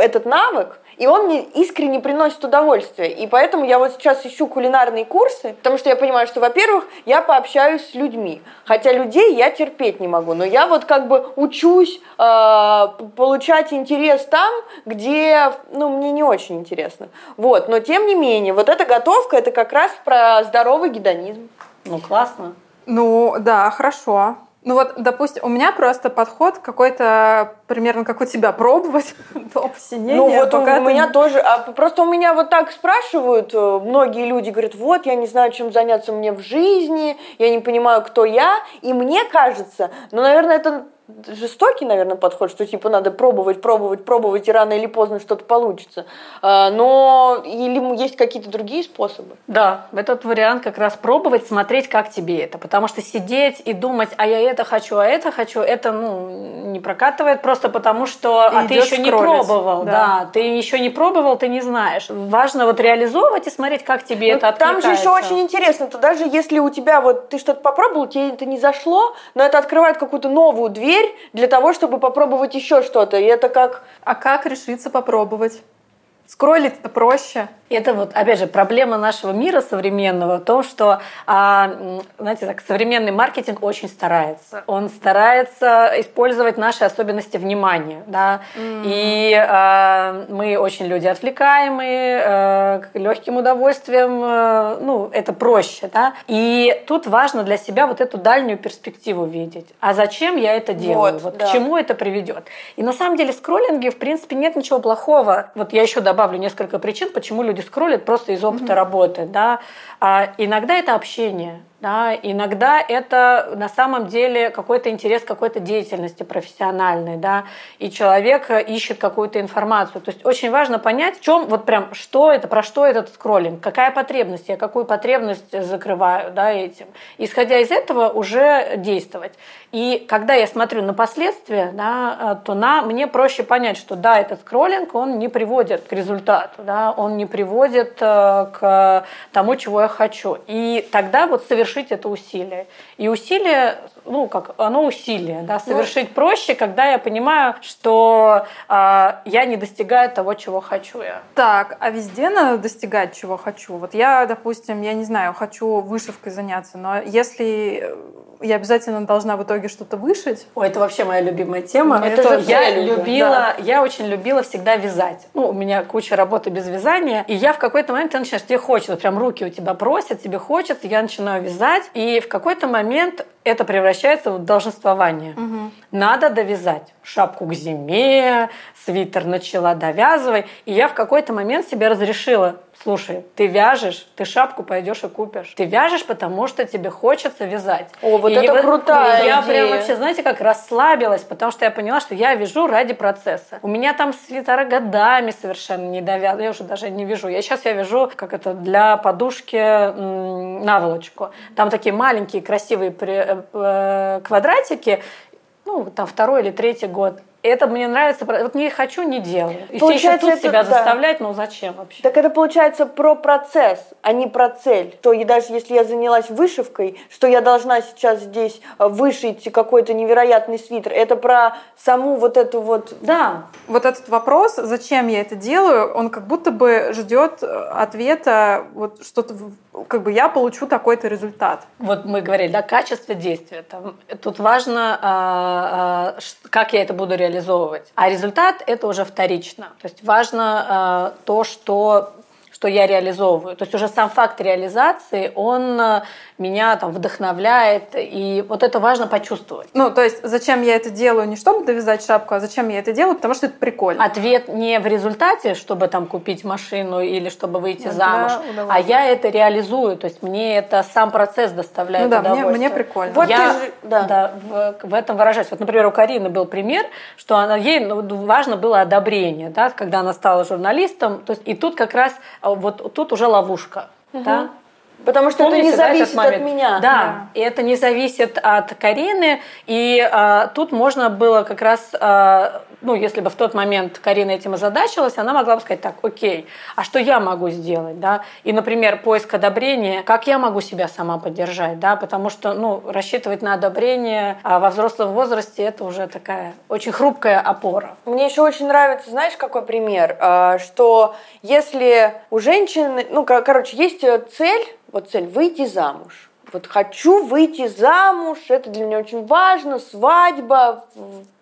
этот навык, и он мне искренне приносит удовольствие. И поэтому я вот сейчас ищу кулинарные курсы, потому что я понимаю, что, во-первых, я пообщаюсь с людьми. Хотя людей я терпеть не могу. Но я вот как бы учусь э, получать интерес там, где, ну, мне не очень интересно. Вот. Но тем не менее, вот эта готовка, это как раз про здоровый гедонизм. Ну, классно. Ну, да, хорошо. Ну вот, допустим, у меня просто подход какой-то примерно как у тебя пробовать до посинения. Ну вот у, ты- меня тоже, а просто у меня вот так спрашивают э, многие люди, говорят, вот я не знаю, чем заняться мне в жизни, я не понимаю, кто я, и мне кажется, ну, наверное, это жестокий, наверное, подход, что типа надо пробовать, пробовать, пробовать, и рано или поздно что-то получится. А, Но или есть какие-то другие способы? Да, этот вариант как раз пробовать, смотреть, как тебе это. Потому что сидеть и думать, а я это хочу, а это хочу, это ну, не прокатывает просто потому, что а ты еще не пробовал. да. Да. ты еще не пробовал, ты не знаешь. Важно вот реализовывать и смотреть, как тебе Ну, это Там же еще откликается. очень интересно, то даже если у тебя вот ты что-то попробовал, тебе это не зашло, но это открывает какую-то новую дверь для того, чтобы попробовать еще что-то. И это как А как решиться попробовать? Скроллить-то проще. Это вот, опять же, проблема нашего мира современного в том, что, а, знаете, так, современный маркетинг очень старается. Он старается использовать наши особенности внимания, да, и а, мы очень люди отвлекаемые, э, к легким удовольствием, э, ну, это проще, да, и тут важно для себя вот эту дальнюю перспективу видеть. А зачем я это делаю? Вот, Вот, да. к чему это приведет? И на самом деле в скроллинге, в принципе, нет ничего плохого. Вот я еще добавлю несколько причин, почему люди скроллят просто из опыта работы. Да? А иногда это общение. Да, иногда это на самом деле какой-то интерес какой-то деятельности профессиональной, да, и человек ищет какую-то информацию. То есть очень важно понять, в чем вот прям что это, про что этот скроллинг, какая потребность, я какую потребность закрываю, да, этим. Исходя из этого уже действовать. И когда я смотрю на последствия, да, то на, мне проще понять, что да, этот скроллинг, он не приводит к результату, да, он не приводит э, к тому, чего я хочу. И тогда вот совершить это усилие. И усилие, ну, как оно усилие, да, совершить проще, когда я понимаю, что э, я не достигаю того, чего хочу я. Так, а везде надо достигать, чего хочу. Вот я, допустим, я не знаю, хочу вышивкой заняться, но если я обязательно должна в итоге что-то вышить. Ой, это вообще моя любимая тема. Ну, это же я любила, я очень любила всегда вязать. Ну, у меня куча работы без вязания, и я в какой-то момент ты начинаешь, тебе хочется, прям руки у тебя просят, тебе хочется, я начинаю вязать, и в какой-то момент это превращается в долженствование. Надо довязать шапку к зиме, свитер начала довязывай, и я в какой-то момент себе разрешила, слушай, ты вяжешь, ты шапку пойдешь и купишь. Ты вяжешь, потому что тебе хочется вязать. О, вот И это вот- крутая Я идея. прям вообще, знаете, как расслабилась, потому что я поняла, что я вяжу ради процесса. У меня там свитера годами совершенно не довязаны, я уже даже не вяжу. Я сейчас я вяжу, как это, для подушки м, наволочку. Там такие маленькие красивые при- э, э, квадратики, ну, там второй или третий год. Это мне нравится. Вот не хочу, не делаю. И получается, все еще тут это, себя да. заставлять, ну зачем вообще? Так это получается про процесс, а не про цель. То и даже если я занялась вышивкой, что я должна сейчас здесь э, вышить какой-то невероятный свитер, это про саму вот эту вот... Да. Вот этот вопрос, зачем я это делаю, он как будто бы ждет ответа, вот что-то, как бы я получу такой-то результат. Вот мы говорили, да, качество действия. Там, тут важно, а, а, как я это буду реализовывать. А результат это уже вторично. То есть важно а, то, что что я реализовываю. То есть уже сам факт реализации, он меня там вдохновляет, и вот это важно почувствовать. Ну, то есть зачем я это делаю? Не чтобы довязать шапку, а зачем я это делаю? Потому что это прикольно. Ответ не в результате, чтобы там купить машину или чтобы выйти да, замуж, а я это реализую. То есть мне это сам процесс доставляет ну, да, удовольствие. Мне, мне прикольно. Вот я же, да. Да, в, в этом выражаюсь. Вот, например, у Карины был пример, что она, ей ну, важно было одобрение, да, когда она стала журналистом. То есть, и тут как раз вот тут уже ловушка. Угу. Да? Потому что Помните, это не зависит да, от меня. Да, да, и это не зависит от Карины. И а, тут можно было как раз, а, ну, если бы в тот момент Карина этим озадачилась, она могла бы сказать так, окей, а что я могу сделать, да? И, например, поиск одобрения, как я могу себя сама поддержать, да? Потому что, ну, рассчитывать на одобрение а во взрослом возрасте это уже такая очень хрупкая опора. Мне еще очень нравится, знаешь, какой пример, а, что если у женщины, ну, короче, есть цель вот цель выйти замуж. Вот хочу выйти замуж, это для меня очень важно, свадьба,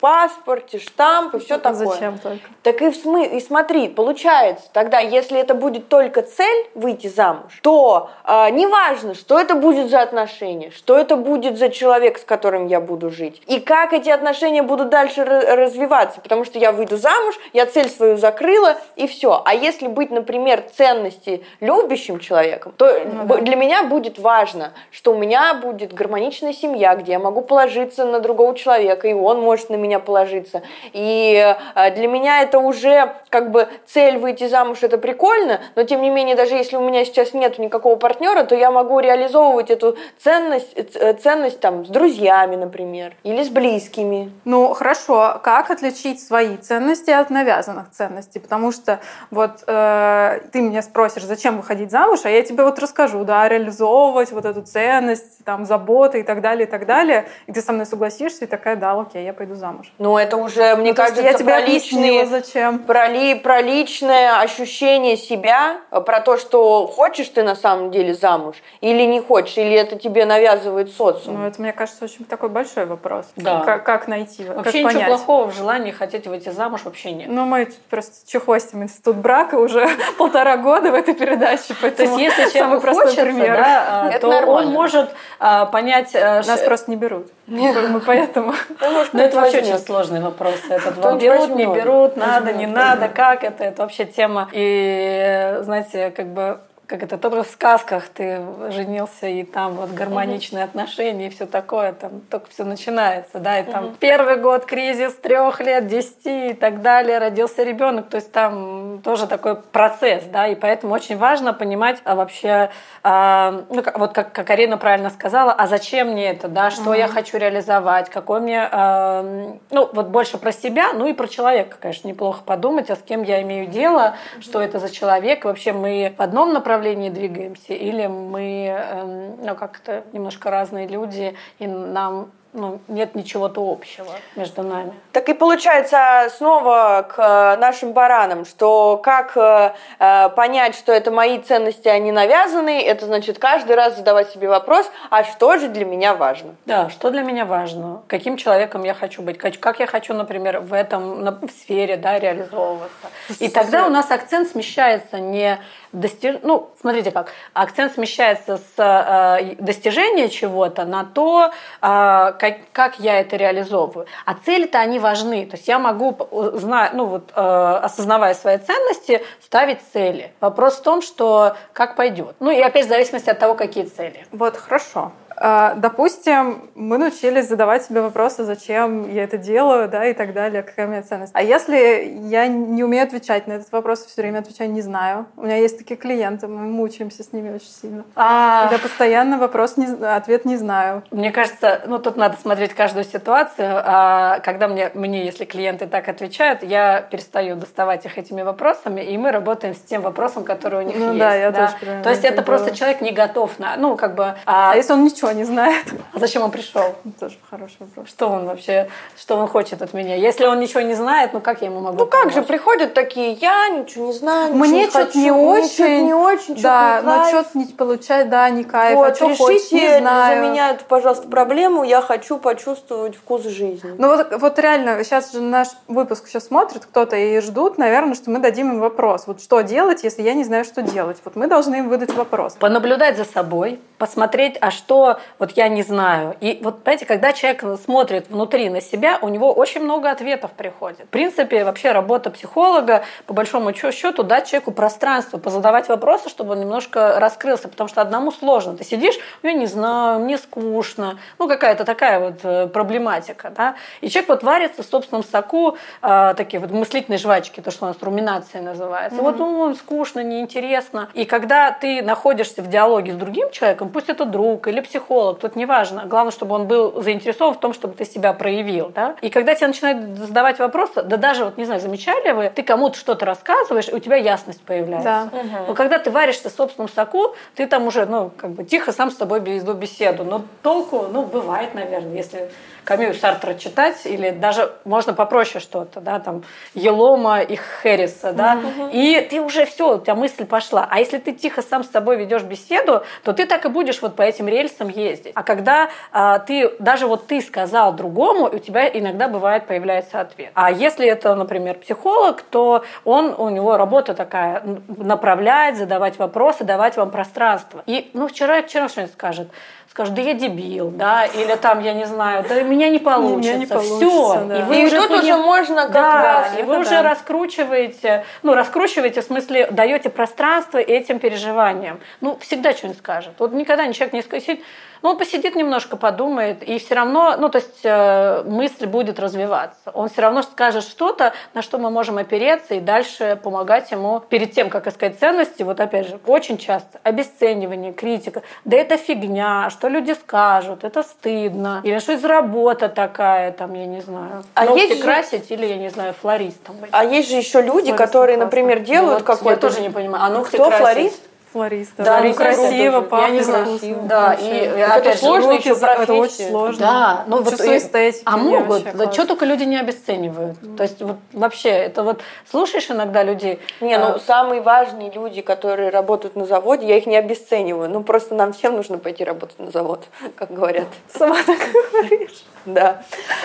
паспорте, штамп и все такое. Зачем только? Так и, в смы... и смотри, получается, тогда, если это будет только цель выйти замуж, то э, неважно, что это будет за отношения, что это будет за человек, с которым я буду жить, и как эти отношения будут дальше развиваться, потому что я выйду замуж, я цель свою закрыла, и все. А если быть, например, ценности любящим человеком, то ну, да. для меня будет важно, что у меня будет гармоничная семья, где я могу положиться на другого человека, и он может на меня положиться. И э, для меня это уже как бы цель выйти замуж, это прикольно, но тем не менее, даже если у меня сейчас нет никакого партнера, то я могу реализовывать эту ценность, э, ценность там с друзьями, например, или с близкими. Ну, хорошо. Как отличить свои ценности от навязанных ценностей? Потому что вот э, ты меня спросишь, зачем выходить замуж, а я тебе вот расскажу, да, реализовывать вот эту ценность, там, забота и так далее, и так далее, и ты со мной согласишься, и такая, да, окей, я пойду замуж. Ну, это уже, мне ну, кажется, я тебе про личные... зачем. Про, ли, про личное ощущение себя, про то, что хочешь ты на самом деле замуж или не хочешь, или это тебе навязывает социум. Ну, это, мне кажется, очень такой большой вопрос. Да. Как, как найти, Вообще как ничего понять. плохого в желании хотеть выйти замуж вообще нет. Ну, мы просто чехвостим институт брака уже полтора года в этой передаче, поэтому То есть, если человек хочется, пример. Да, это то нормально. он может а, понять... А, Нас ш... просто не берут. Мы поэтому... Но это вообще очень сложный вопрос. Этот берут, не берут, надо, не надо, как это? Это вообще тема. И, знаете, как бы как это, только в сказках ты женился, и там вот гармоничные mm-hmm. отношения и все такое, там только все начинается, да, и там mm-hmm. первый год кризис трех лет, десяти и так далее, родился ребенок, то есть там тоже такой процесс, да, и поэтому очень важно понимать а вообще, а, ну, вот как, как Арина правильно сказала, а зачем мне это, да, что mm-hmm. я хочу реализовать, какой мне, а, ну, вот больше про себя, ну и про человека, конечно, неплохо подумать, а с кем я имею дело, mm-hmm. что это за человек, вообще мы в одном направлении направлении двигаемся, или мы эм, ну, как-то немножко разные люди, и нам ну, нет ничего-то общего между нами. Так и получается снова к э, нашим баранам, что как э, э, понять, что это мои ценности, они навязаны, это значит каждый раз задавать себе вопрос, а что же для меня важно? Да, что для меня важно, каким человеком я хочу быть, как я хочу, например, в этом в сфере да, реализовываться. И тогда у нас акцент смещается не достиж... ну, смотрите как, акцент смещается с э, достижения чего-то на то, э, как, как я это реализовываю. А цели-то они важны. То есть я могу, зная, ну, вот, э, осознавая свои ценности, ставить цели. Вопрос в том, что как пойдет. Ну и опять в зависимости от того, какие цели. Вот хорошо. А, допустим, мы научились задавать себе вопросы, зачем я это делаю, да, и так далее, какая у меня ценность. А если я не умею отвечать на этот вопрос, все время отвечаю «не знаю». У меня есть такие клиенты, мы мучаемся с ними очень сильно. А... Когда постоянно вопрос, не, ответ «не знаю». Мне кажется, ну тут надо смотреть каждую ситуацию. А когда мне, мне, если клиенты так отвечают, я перестаю доставать их этими вопросами, и мы работаем с тем вопросом, который у них ну, есть. Да, я да? тоже. То есть это просто человек не готов на, ну как бы. А, а если он ничего не знает? А зачем он пришел? Тоже хороший вопрос. Что он вообще, что он хочет от меня? Если он ничего не знает, ну как я ему могу? Ну как же приходят такие, я ничего не знаю, мне что-то не очень, не очень, да, но что-то не получать, да, не кайф, вот, а что решите хочешь, не знаю. за меня, пожалуйста, проблему, я хочу почувствовать вкус жизни. Ну вот, вот реально, сейчас же наш выпуск сейчас смотрит кто-то и ждут, наверное, что мы дадим им вопрос. Вот что делать, если я не знаю, что делать? Вот мы должны им выдать вопрос. Понаблюдать за собой, посмотреть, а что вот я не знаю. И вот, знаете, когда человек смотрит внутри на себя, у него очень много ответов приходит. В принципе, вообще работа психолога, по большому счету, дать человеку пространство, позадавать вопросы, чтобы он немножко раскрылся, потому что одному сложно. Ты сидишь, я не знаю, мне скучно, ну какая-то такая вот э, проблематика, да. И человек вот варится в собственном соку, э, такие вот мыслительные жвачки, то, что у нас руминация называется. Mm-hmm. Вот ну, скучно, неинтересно. И когда ты находишься в диалоге с другим человеком, пусть это друг или психолог, тут неважно, главное, чтобы он был заинтересован в том, чтобы ты себя проявил, да. И когда тебе начинают задавать вопросы, да даже вот, не знаю, замечали вы, ты кому-то что-то рассказываешь, и у тебя ясность появляется. Да. Угу. Но когда ты варишься в собственном соку, ты там уже, ну, как бы тихо сам с тобой веду беседу. Но толку, ну, бывает, наверное, если Камю Сартра читать, или даже можно попроще что-то, да, там, Елома и Хэрриса, да, mm-hmm. и ты уже все, у тебя мысль пошла. А если ты тихо сам с собой ведешь беседу, то ты так и будешь вот по этим рельсам ездить. А когда а, ты, даже вот ты сказал другому, у тебя иногда бывает появляется ответ. А если это, например, психолог, то он, у него работа такая, направлять, задавать вопросы, давать вам пространство. И, ну, вчера, вчера что-нибудь скажет, скажет, да я дебил, да, или там, я не знаю, да меня не получится, меня не получится все. Да. И, вы и уже тут уже можно как да, раз. И вы да. уже раскручиваете, ну, раскручиваете, в смысле, даете пространство этим переживаниям. Ну, всегда что-нибудь скажет. Вот никогда человек не скажет, ну, он посидит немножко, подумает, и все равно, ну, то есть э, мысль будет развиваться. Он все равно скажет что-то, на что мы можем опереться и дальше помогать ему перед тем, как искать ценности. Вот опять же, очень часто обесценивание, критика. Да это фигня, что люди скажут, это стыдно. Или что за работа такая, там, я не знаю, а ногти есть красить же... или, я не знаю, флористом быть. А есть же еще люди, Флористом которые, классно. например, делают ну, вот какой-то... Я тоже не понимаю. А ногти Кто красить? флорист? Флориста. Да, ну, красиво, пахнет. Я не знаю. Красиво. Да, и это опять сложно еще Это очень сложно. Да, ну вот и, эстетики. А могут, да, что только люди не обесценивают. Mm. То есть вот вообще, это вот слушаешь иногда людей. Не, ну а... самые важные люди, которые работают на заводе, я их не обесцениваю. Ну просто нам всем нужно пойти работать на завод, как говорят. Сама так говоришь. Да.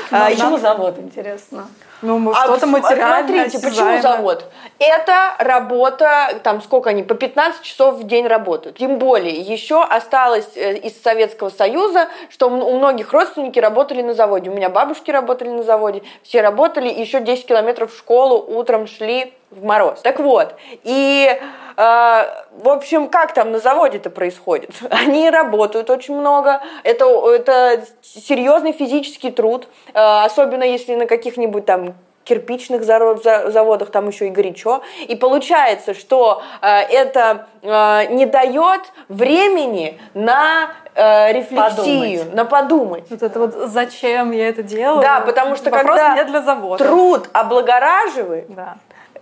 А, почему завод, интересно? Ну, а что-то материальное, Смотрите, почему завод? Это работа, там сколько они, по 15 часов в день работают. Тем более, еще осталось э, из Советского Союза, что у многих родственники работали на заводе. У меня бабушки работали на заводе, все работали, еще 10 километров в школу утром шли в мороз. Так вот, и в общем, как там на заводе это происходит? Они работают очень много, это, это серьезный физический труд, э, особенно если на каких-нибудь там кирпичных заводах, там еще и горячо. И получается, что э, это не дает времени на э, рефлексию, подумать. на подумать. Вот это вот зачем я это делаю? Да, потому что Вопрос когда не для завода. труд облагораживает, да.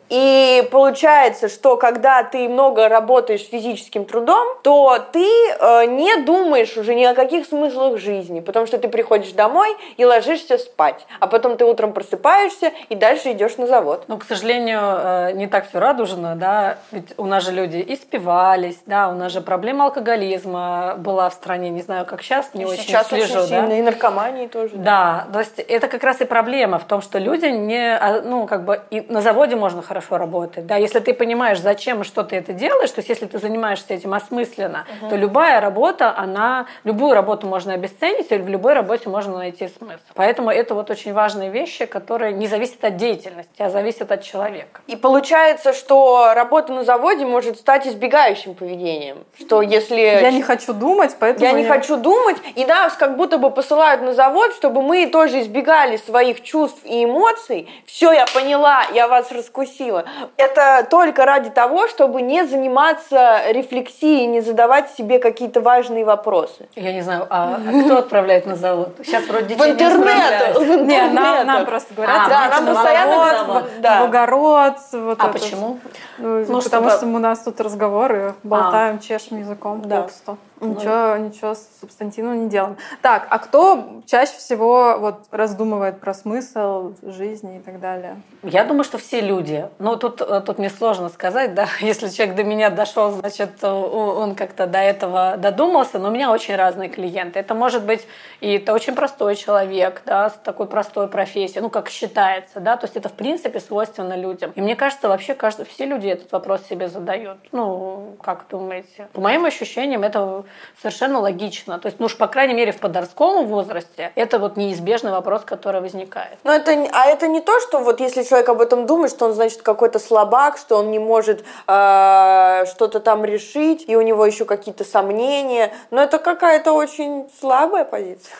И получается, что когда ты много работаешь физическим трудом, то ты э, не думаешь уже ни о каких смыслах жизни, потому что ты приходишь домой и ложишься спать, а потом ты утром просыпаешься и дальше идешь на завод. Но, к сожалению, э, не так все радужно, да, ведь у нас же люди испивались, да, у нас же проблема алкоголизма была в стране, не знаю, как сейчас, не очень сейчас слежу, очень да. и наркомании тоже. Да, да, то есть это как раз и проблема в том, что люди не, а, ну, как бы и на заводе можно хорошо хорошо работает. Да, если ты понимаешь, зачем и что ты это делаешь, то есть если ты занимаешься этим осмысленно, угу. то любая работа, она, любую работу можно обесценить, и в любой работе можно найти смысл. Поэтому это вот очень важные вещи, которые не зависят от деятельности, а зависят от человека. И получается, что работа на заводе может стать избегающим поведением. Что если... Я не хочу думать, поэтому... Я не я... хочу думать, и нас как будто бы посылают на завод, чтобы мы тоже избегали своих чувств и эмоций. Все, я поняла, я вас раскусила. Это только ради того, чтобы не заниматься рефлексией, не задавать себе какие-то важные вопросы. Я не знаю, а кто отправляет на завод? Сейчас вроде в интернет. В интернет. Не, нам, нам просто говорят, а, да, нам постоянно в, да. в огород. Вот а это. почему? Ну, ну потому что у нас тут разговоры, болтаем, а. чешем языком да. попусту. Ничего, ну, ничего субстантивного не делаем. Так, а кто чаще всего вот раздумывает про смысл жизни и так далее? Я думаю, что все люди. Ну, тут, э, тут мне сложно сказать, да, если человек до меня дошел, значит, он как-то до этого додумался, но у меня очень разные клиенты. Это может быть и это очень простой человек, да, с такой простой профессией, ну, как считается, да, то есть это, в принципе, свойственно людям. И мне кажется, вообще каждый, все люди этот вопрос себе задают. Ну, как думаете? По моим ощущениям, это совершенно логично. То есть, ну уж, по крайней мере, в подростковом возрасте это вот неизбежный вопрос, который возникает. Но это, а это не то, что вот если человек об этом думает, что он, значит, какой-то слабак, что он не может э, что-то там решить, и у него еще какие-то сомнения. Но это какая-то очень слабая позиция.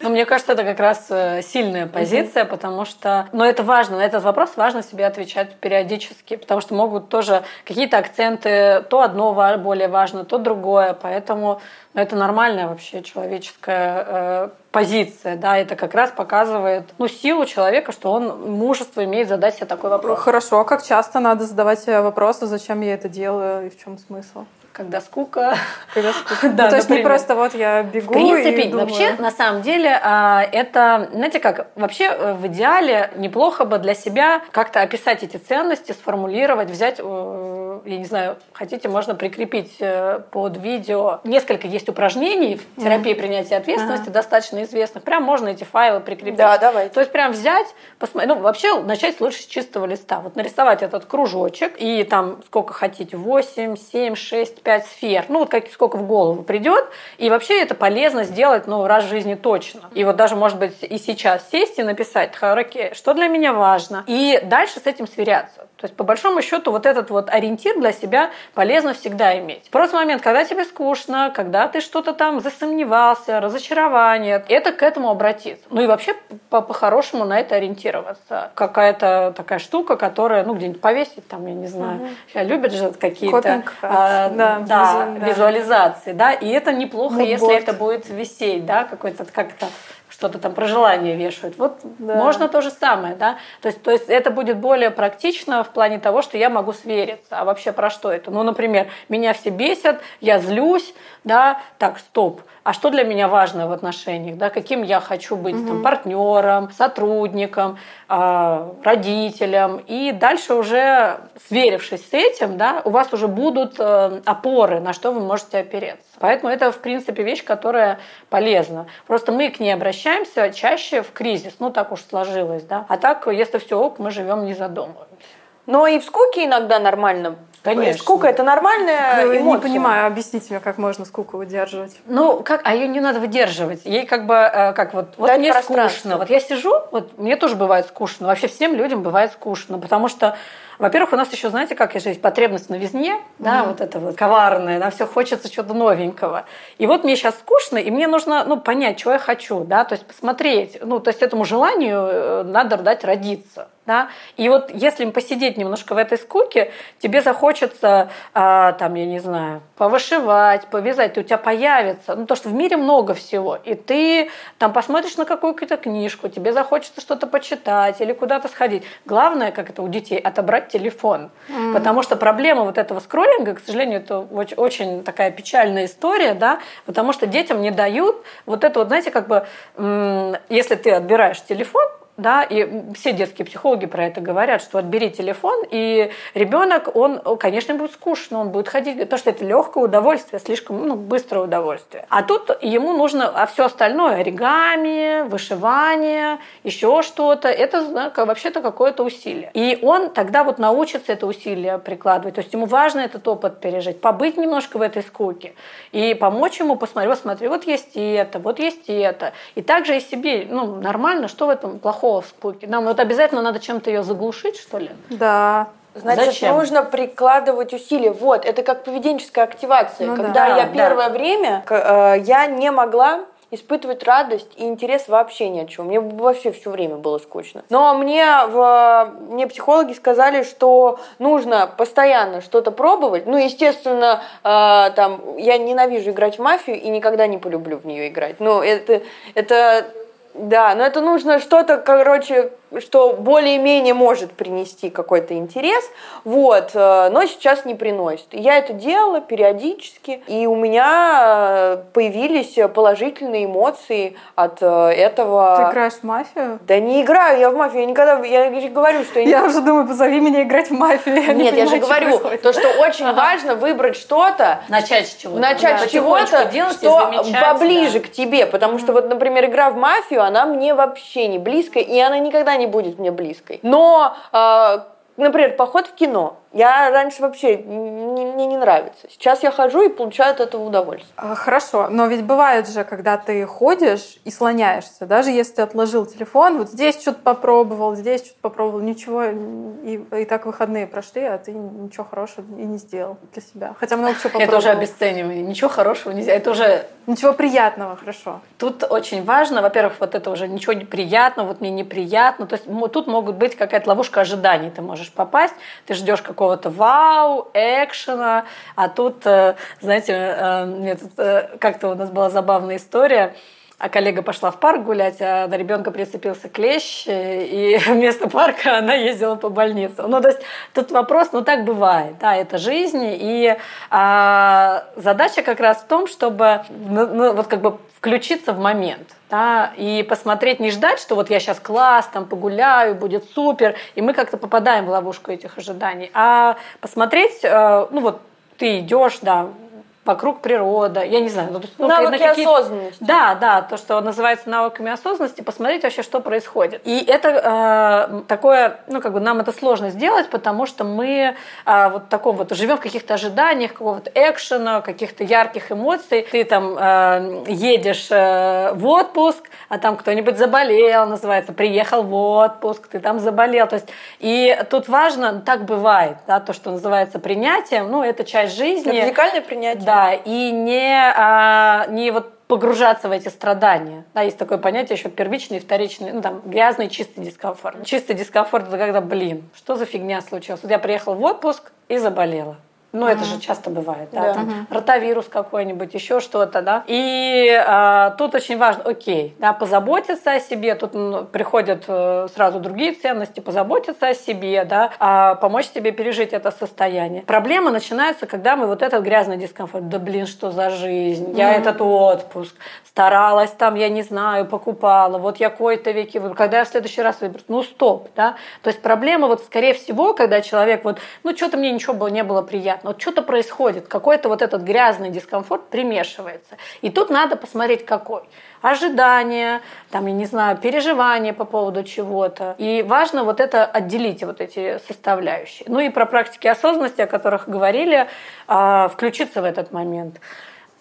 Ну, мне кажется, это как раз э, сильная позиция, угу. потому что... Но это важно, на этот вопрос важно себе отвечать периодически, потому что могут тоже какие-то акценты, то одно более важно, то другое, поэтому ну, это нормальная вообще человеческая э, позиция, да, это как раз показывает, ну, силу человека, что он мужество имеет задать себе такой вопрос. Хорошо, а как часто надо задавать себе вопросы, зачем я это делаю и в чем смысл? Когда скука. Когда скука. да, ну, то есть не просто вот я бегу В принципе, и думаю... вообще, на самом деле, а, это, знаете как, вообще э, в идеале неплохо бы для себя как-то описать эти ценности, сформулировать, взять, э, я не знаю, хотите, можно прикрепить э, под видео. Несколько есть упражнений в терапии принятия ответственности, достаточно известных. Прям можно эти файлы прикрепить. Да, давай. То есть прям взять, посмотреть, ну вообще начать лучше с чистого листа. Вот нарисовать этот кружочек и там сколько хотите, 8, 7, 6, 5 сфер, ну вот как, сколько в голову придет, и вообще это полезно сделать, ну, раз в жизни точно. И вот даже, может быть, и сейчас сесть и написать, окей, что для меня важно, и дальше с этим сверяться. То есть, по большому счету, вот этот вот ориентир для себя полезно всегда иметь. Просто момент, когда тебе скучно, когда ты что-то там засомневался, разочарование, это к этому обратиться. Ну и вообще по-хорошему по на это ориентироваться. Какая-то такая штука, которая, ну, где-нибудь повесить, там, я не знаю, угу. любят же какие-то а, да, да, визуализации, да, и это неплохо, Мудборд. если это будет висеть, да, какой-то как-то что-то там про желание вешают. Вот да. можно то же самое, да. То есть, то есть это будет более практично в плане того, что я могу свериться. А вообще про что это? Ну, например, меня все бесят, я злюсь, да, так, стоп а что для меня важно в отношениях, да, каким я хочу быть угу. там, партнером, сотрудником, э, родителем. И дальше уже, сверившись с этим, да, у вас уже будут э, опоры, на что вы можете опереться. Поэтому это, в принципе, вещь, которая полезна. Просто мы к ней обращаемся чаще в кризис, ну так уж сложилось, да. А так, если все ок, мы живем не задумываемся. Но и в скуке иногда нормально Конечно. Скука это нормальная эмоция. Не понимаю, объясните мне, как можно скуку выдерживать. Ну, как, а ее не надо выдерживать. Ей как бы, э, как вот, вот мне скучно. Вот я сижу, вот мне тоже бывает скучно. Вообще всем людям бывает скучно, потому что во-первых, у нас еще, знаете, как есть потребность в новизне, mm-hmm. да, вот это вот коварное, нам все хочется чего-то новенького. И вот мне сейчас скучно, и мне нужно, ну, понять, что я хочу, да, то есть посмотреть, ну, то есть этому желанию э, надо дать родиться. Да? И вот если посидеть немножко в этой скуке, тебе захочется, а, там, я не знаю, повышивать, повязать, то у тебя появится, ну, то, что в мире много всего, и ты там посмотришь на какую-то книжку, тебе захочется что-то почитать или куда-то сходить. Главное, как это у детей, отобрать телефон, mm. потому что проблема вот этого скроллинга, к сожалению, это очень, очень такая печальная история, да, потому что детям не дают вот это вот, знаете, как бы, если ты отбираешь телефон, да, и все детские психологи про это говорят, что отбери телефон, и ребенок, он, конечно, будет скучно, он будет ходить, потому что это легкое удовольствие, слишком ну, быстрое удовольствие. А тут ему нужно, а все остальное, оригами, вышивание, еще что-то, это вообще-то какое-то усилие. И он тогда вот научится это усилие прикладывать, то есть ему важно этот опыт пережить, побыть немножко в этой скуке и помочь ему посмотреть, вот смотри, вот есть это, вот есть это. И также и себе, ну, нормально, что в этом плохого в скуке? Нам вот обязательно надо чем-то ее заглушить, что ли? Да. Значит, Зачем? нужно прикладывать усилия. Вот, это как поведенческая активация. Ну, Когда да, я первое да. время, э, я не могла испытывать радость и интерес вообще ни от чего. Мне вообще все время было скучно. Но мне, в, мне психологи сказали, что нужно постоянно что-то пробовать. Ну, естественно, э, там, я ненавижу играть в мафию и никогда не полюблю в нее играть. Но это, это да, но это нужно что-то, короче, что более-менее может принести какой-то интерес, вот, э, но сейчас не приносит. Я это делала периодически, и у меня э, появились положительные эмоции от э, этого. Ты играешь в мафию? Да не играю я в мафию, я никогда, я говорю, что... Я, я уже думаю, позови меня играть в мафию. Я Нет, не я же говорю, то, что очень важно выбрать что-то. Начать с чего-то. Начать да, с чего-то, что поближе к тебе, потому что вот, например, игра в мафию, она мне вообще не близкая, и она никогда не будет мне близкой. Но, э, например, поход в кино. Я раньше вообще мне не нравится. Сейчас я хожу и получаю от этого удовольствие. А, хорошо, но ведь бывает же, когда ты ходишь и слоняешься, даже если ты отложил телефон, вот здесь что-то попробовал, здесь что-то попробовал, ничего, и, и так выходные прошли, а ты ничего хорошего и не сделал для себя. Хотя много чего попробовал. Это уже обесценивание. Ничего хорошего нельзя. Это уже... Ничего приятного, хорошо. Тут очень важно, во-первых, вот это уже ничего неприятного, вот мне неприятно. То есть тут могут быть какая-то ловушка ожиданий. Ты можешь попасть, ты ждешь какого какого-то вау, экшена, а тут, э, знаете, э, э, как-то у нас была забавная история, а коллега пошла в парк гулять, а на ребенка прицепился клещ, и вместо парка она ездила по больнице. Ну, то есть тут вопрос, ну так бывает, да, это жизнь, и а, задача как раз в том, чтобы ну, ну, вот как бы включиться в момент да, и посмотреть, не ждать, что вот я сейчас класс, там погуляю, будет супер, и мы как-то попадаем в ловушку этих ожиданий, а посмотреть, э, ну вот ты идешь, да, вокруг природа, я не знаю. Ну, ну, Навыки на осознанности. Да, да, то, что называется навыками осознанности, посмотреть вообще, что происходит. И это э, такое, ну, как бы нам это сложно сделать, потому что мы э, вот таком вот живем в каких-то ожиданиях, какого-то экшена, каких-то ярких эмоций. Ты там э, едешь э, в отпуск, а там кто-нибудь заболел, называется, приехал в отпуск, ты там заболел. То есть, и тут важно, так бывает, да, то, что называется принятием, ну, это часть жизни. Радикальное принятие. Да, да, и не, а, не вот погружаться в эти страдания. Да, есть такое понятие еще первичный вторичный, ну там грязный чистый дискомфорт. Чистый дискомфорт это когда, блин, что за фигня случилась? Вот я приехала в отпуск и заболела. Ну, это же часто бывает, да, да. Там, ротавирус какой-нибудь, еще что-то, да. И а, тут очень важно, окей, да, позаботиться о себе. Тут ну, приходят э, сразу другие ценности, позаботиться о себе, да, а, помочь себе пережить это состояние. Проблема начинается, когда мы вот этот грязный дискомфорт, да блин, что за жизнь, mm-hmm. я этот отпуск, старалась там, я не знаю, покупала, вот я кое-то веки выберу, когда я в следующий раз выберу, ну стоп, да. То есть проблема вот скорее всего, когда человек вот, ну что-то мне ничего было, не было приятно, вот что-то происходит, какой-то вот этот грязный дискомфорт примешивается. И тут надо посмотреть, какой. Ожидания, там, я не знаю, переживания по поводу чего-то. И важно вот это отделить, вот эти составляющие. Ну и про практики осознанности, о которых говорили, а, включиться в этот момент.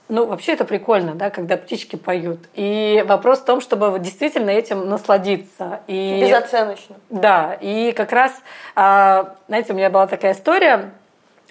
Ну, вообще это прикольно, да, когда птички поют. И вопрос в том, чтобы действительно этим насладиться. И, Безоценочно. Да, и как раз, а, знаете, у меня была такая история,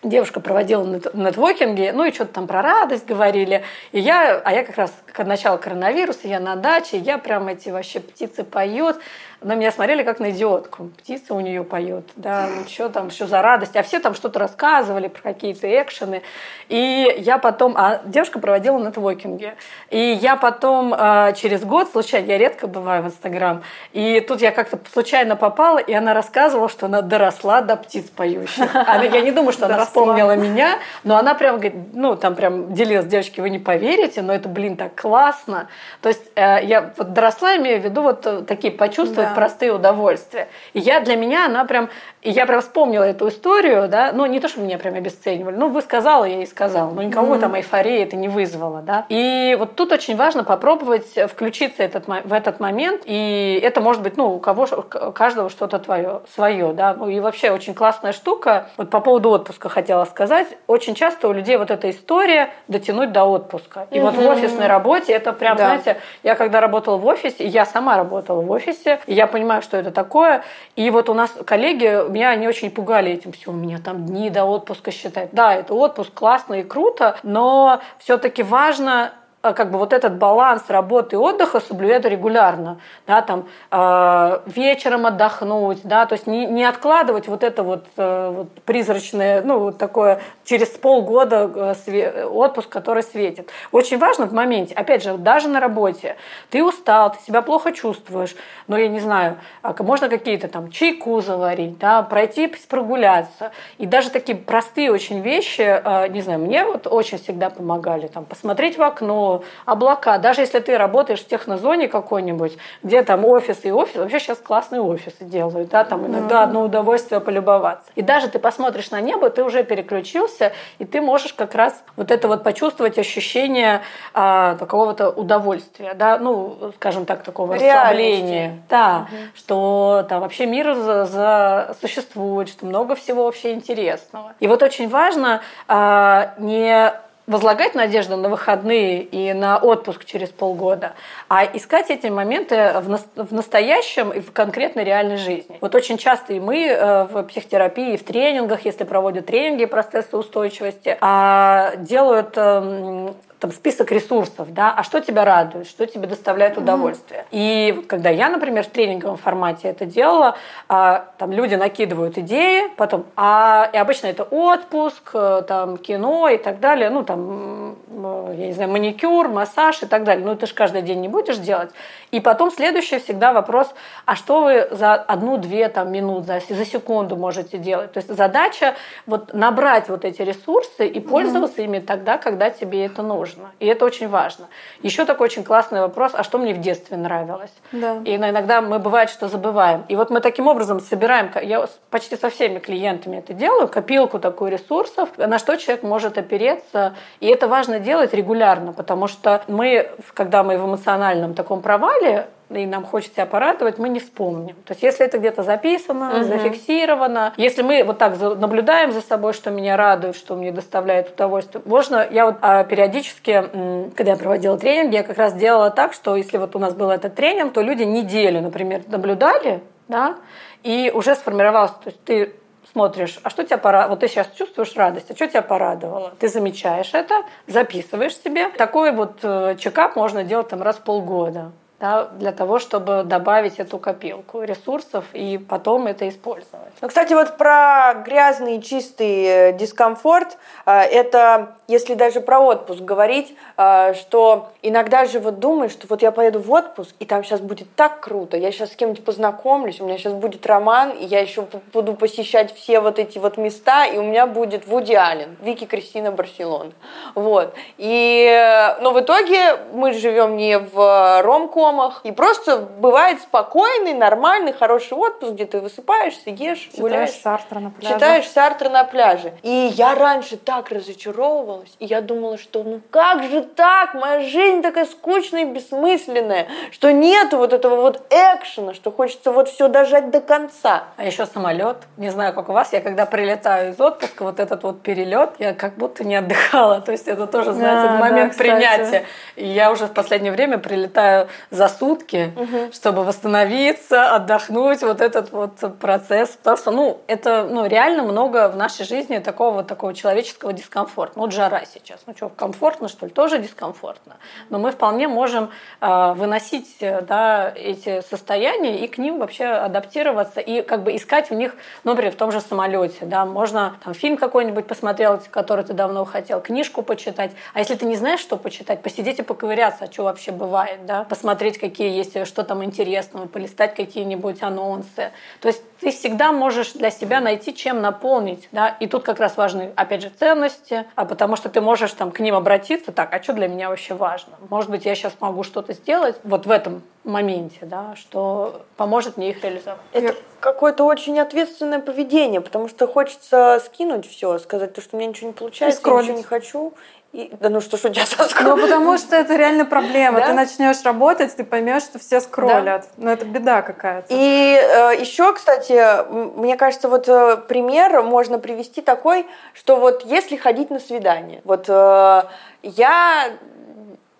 девушка проводила нетворкинги, ну и что-то там про радость говорили. И я, а я как раз к началу коронавируса, я на даче, я прям эти вообще птицы поют на меня смотрели как на идиотку. Птица у нее поет, да, ну что там, что за радость. А все там что-то рассказывали про какие-то экшены. И я потом, а девушка проводила нетворкинги. И я потом э, через год, случайно, я редко бываю в Инстаграм, и тут я как-то случайно попала, и она рассказывала, что она доросла до птиц поющих. Она, я не думаю, что она вспомнила меня, но она прям, ну, там прям делилась, девочки, вы не поверите, но это, блин, так классно. То есть э, я вот доросла, имею в виду вот э, такие почувствовать. Простые удовольствия. И я для меня, она прям, я прям вспомнила эту историю, да, ну не то, что меня прям обесценивали, ну вы сказала, я и сказала, но никого mm-hmm. там эйфории это не вызвало, да. И вот тут очень важно попробовать включиться этот, в этот момент, и это может быть, ну, у кого, у каждого что-то твое, свое, да, ну и вообще очень классная штука, вот по поводу отпуска хотела сказать, очень часто у людей вот эта история дотянуть до отпуска. И mm-hmm. вот в офисной работе это прям, да. знаете, я когда работала в офисе, я сама работала в офисе, и я понимаю, что это такое, и вот у нас коллеги, меня они очень пугали этим все, у меня там дни до отпуска считать. Да, это отпуск классно и круто, но все-таки важно как бы вот этот баланс работы и отдыха соблюдать регулярно, да, там э, вечером отдохнуть, да, то есть не, не откладывать вот это вот, э, вот призрачное, ну, вот такое через полгода э, отпуск, который светит. Очень важно в моменте, опять же, даже на работе, ты устал, ты себя плохо чувствуешь, но я не знаю, а можно какие-то там чайку заварить, да, пройти прогуляться, и даже такие простые очень вещи, э, не знаю, мне вот очень всегда помогали, там, посмотреть в окно, облака. Даже если ты работаешь в технозоне какой-нибудь, где там офис и офис, вообще сейчас классные офисы делают, да, там иногда одно удовольствие полюбоваться. И даже ты посмотришь на небо, ты уже переключился, и ты можешь как раз вот это вот почувствовать ощущение а, какого-то удовольствия, да, ну, скажем так, такого расслабления. Да, угу. что там вообще мир за, за существует, что много всего вообще интересного. И вот очень важно а, не возлагать надежду на выходные и на отпуск через полгода, а искать эти моменты в, настоящем и в конкретной реальной жизни. Вот очень часто и мы э, в психотерапии, в тренингах, если проводят тренинги про стрессоустойчивости, а, делают эм, там список ресурсов, да, а что тебя радует, что тебе доставляет удовольствие. Mm-hmm. И вот когда я, например, в тренинговом формате это делала, а, там люди накидывают идеи, потом, а и обычно это отпуск, э, там кино и так далее, ну там, я не знаю, маникюр, массаж и так далее. Ну это же каждый день не будешь делать. И потом следующий всегда вопрос, а что вы за одну-две там минут, за, за секунду можете делать? То есть задача вот набрать вот эти ресурсы и пользоваться mm-hmm. ими тогда, когда тебе это нужно нужно. И это очень важно. Еще такой очень классный вопрос, а что мне в детстве нравилось? Да. И иногда мы бывает, что забываем. И вот мы таким образом собираем, я почти со всеми клиентами это делаю, копилку такую ресурсов, на что человек может опереться. И это важно делать регулярно, потому что мы, когда мы в эмоциональном таком провале, и нам хочется себя порадовать, мы не вспомним. То есть если это где-то записано, угу. зафиксировано, если мы вот так наблюдаем за собой, что меня радует, что мне доставляет удовольствие, можно, я вот а, периодически, когда я проводила тренинг, я как раз делала так, что если вот у нас был этот тренинг, то люди неделю, например, наблюдали, да, и уже сформировалось, то есть ты смотришь, а что тебя порадовало? Вот ты сейчас чувствуешь радость, а что тебя порадовало? Ты замечаешь это, записываешь себе. Такой вот э, чекап можно делать там раз в полгода да, для того, чтобы добавить эту копилку ресурсов и потом это использовать. Ну, кстати, вот про грязный чистый э, дискомфорт, э, это если даже про отпуск говорить, э, что иногда же вот думаешь, что вот я поеду в отпуск, и там сейчас будет так круто, я сейчас с кем-нибудь познакомлюсь, у меня сейчас будет роман, и я еще буду посещать все вот эти вот места, и у меня будет Вуди Аллен, Вики Кристина Барселона. Вот. И, но в итоге мы живем не в ромком, домах. И просто бывает спокойный, нормальный, хороший отпуск, где ты высыпаешься, ешь, Читаешь гуляешь. Сартра на пляже. Читаешь Сартра на пляже. И я раньше так разочаровывалась, и я думала, что ну как же так? Моя жизнь такая скучная и бессмысленная, что нету вот этого вот экшена, что хочется вот все дожать до конца. А еще самолет. Не знаю, как у вас, я когда прилетаю из отпуска, вот этот вот перелет, я как будто не отдыхала. То есть это тоже, знаете, да, момент да, принятия. И я уже в последнее время прилетаю за сутки, угу. чтобы восстановиться, отдохнуть, вот этот вот процесс. Потому что, ну, это ну, реально много в нашей жизни такого такого человеческого дискомфорта. Ну, вот жара сейчас. Ну что, комфортно, что ли? Тоже дискомфортно. Но мы вполне можем э, выносить да, эти состояния и к ним вообще адаптироваться и как бы искать в них, ну, например, в том же самолете. Да, можно там, фильм какой-нибудь посмотреть, который ты давно хотел, книжку почитать. А если ты не знаешь, что почитать, посидеть и поковыряться, а что вообще бывает, да, посмотреть посмотреть, какие есть, что там интересного, полистать какие-нибудь анонсы. То есть ты всегда можешь для себя найти, чем наполнить. Да? И тут как раз важны, опять же, ценности, а потому что ты можешь там к ним обратиться, так, а что для меня вообще важно? Может быть, я сейчас могу что-то сделать вот в этом моменте, да, что поможет мне их реализовать. Это какое-то очень ответственное поведение, потому что хочется скинуть все, сказать то, что у меня ничего не получается, я ничего не хочу, и, да ну что ж у тебя со Ну, потому что это реально проблема. Да? Ты начнешь работать, ты поймешь, что все скроллят. Да. Ну, это беда какая-то. И э, еще, кстати, мне кажется, вот э, пример можно привести такой, что вот если ходить на свидание, вот э, я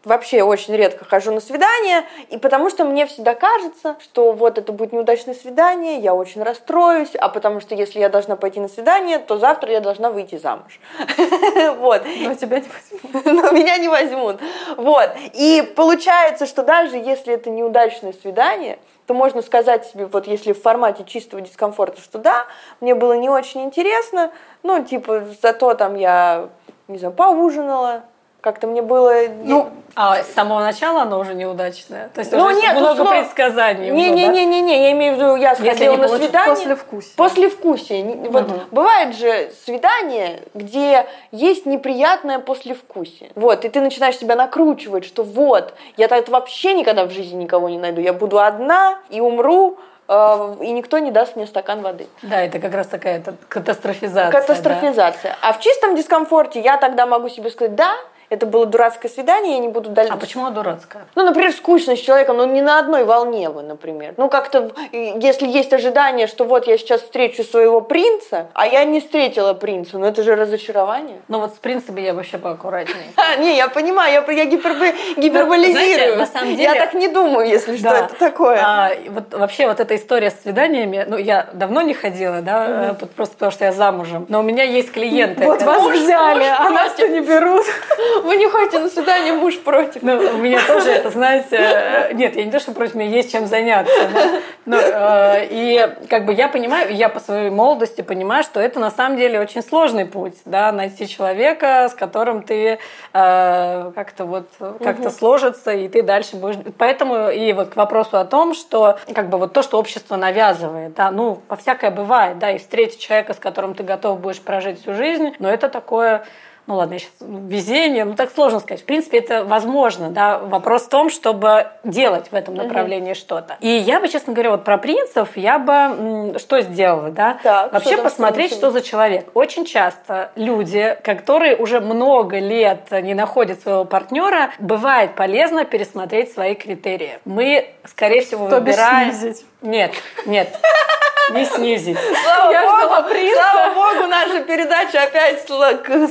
вообще очень редко хожу на свидания, и потому что мне всегда кажется, что вот это будет неудачное свидание, я очень расстроюсь, а потому что если я должна пойти на свидание, то завтра я должна выйти замуж. Вот. Но тебя не возьмут. Но меня не возьмут. Вот. И получается, что даже если это неудачное свидание, то можно сказать себе, вот если в формате чистого дискомфорта, что да, мне было не очень интересно, ну, типа, зато там я, не знаю, поужинала, как-то мне было... Ну, а с самого начала оно уже неудачное? То есть ну, уже нет, много услов... предсказаний Не-не-не, не, я имею в виду, я сходила на свидание... После вкусия. После. Вот угу. бывает же свидание, где есть неприятное послевкусие. Вот, и ты начинаешь себя накручивать, что вот, я так вообще никогда в жизни никого не найду, я буду одна и умру, э, и никто не даст мне стакан воды. Да, это как раз такая катастрофизация. Катастрофизация. Да? А в чистом дискомфорте я тогда могу себе сказать, да, это было дурацкое свидание, я не буду дальше. А почему дурацкое? Ну, например, скучно с человеком, но не на одной волне вы, например. Ну, как-то, если есть ожидание, что вот я сейчас встречу своего принца, а я не встретила принца, ну это же разочарование. Ну вот с принцами я вообще поаккуратнее. А, не, я понимаю, я, я гипербо, гиперболизирую. на самом деле... Я так не думаю, если что это такое. А, вот вообще вот эта история с свиданиями, ну, я давно не ходила, да, просто потому что я замужем, но у меня есть клиенты. Вот вас взяли, а нас-то не берут. Вы не ходите на свидание, муж против. Ну, у меня тоже это, знаете, э, нет, я не то, что против, меня есть чем заняться. Но, э, и как бы я понимаю, я по своей молодости понимаю, что это на самом деле очень сложный путь, да, найти человека, с которым ты э, как-то вот как-то угу. сложится, и ты дальше будешь. Поэтому и вот к вопросу о том, что как бы вот то, что общество навязывает, да, ну, по всякое бывает, да, и встретить человека, с которым ты готов будешь прожить всю жизнь, но это такое ну ладно, я сейчас везение, ну так сложно сказать. В принципе, это возможно, да. Вопрос в том, чтобы делать в этом направлении угу. что-то. И я бы, честно говоря, вот про принцев я бы что сделала, да? Так, Вообще посмотреть, что за человек. Очень часто люди, которые уже много лет не находят своего партнера, бывает полезно пересмотреть свои критерии. Мы, скорее всего, То выбираем... снизить. Нет, нет. Не снизить. Слава Я богу, слава богу, наша передача опять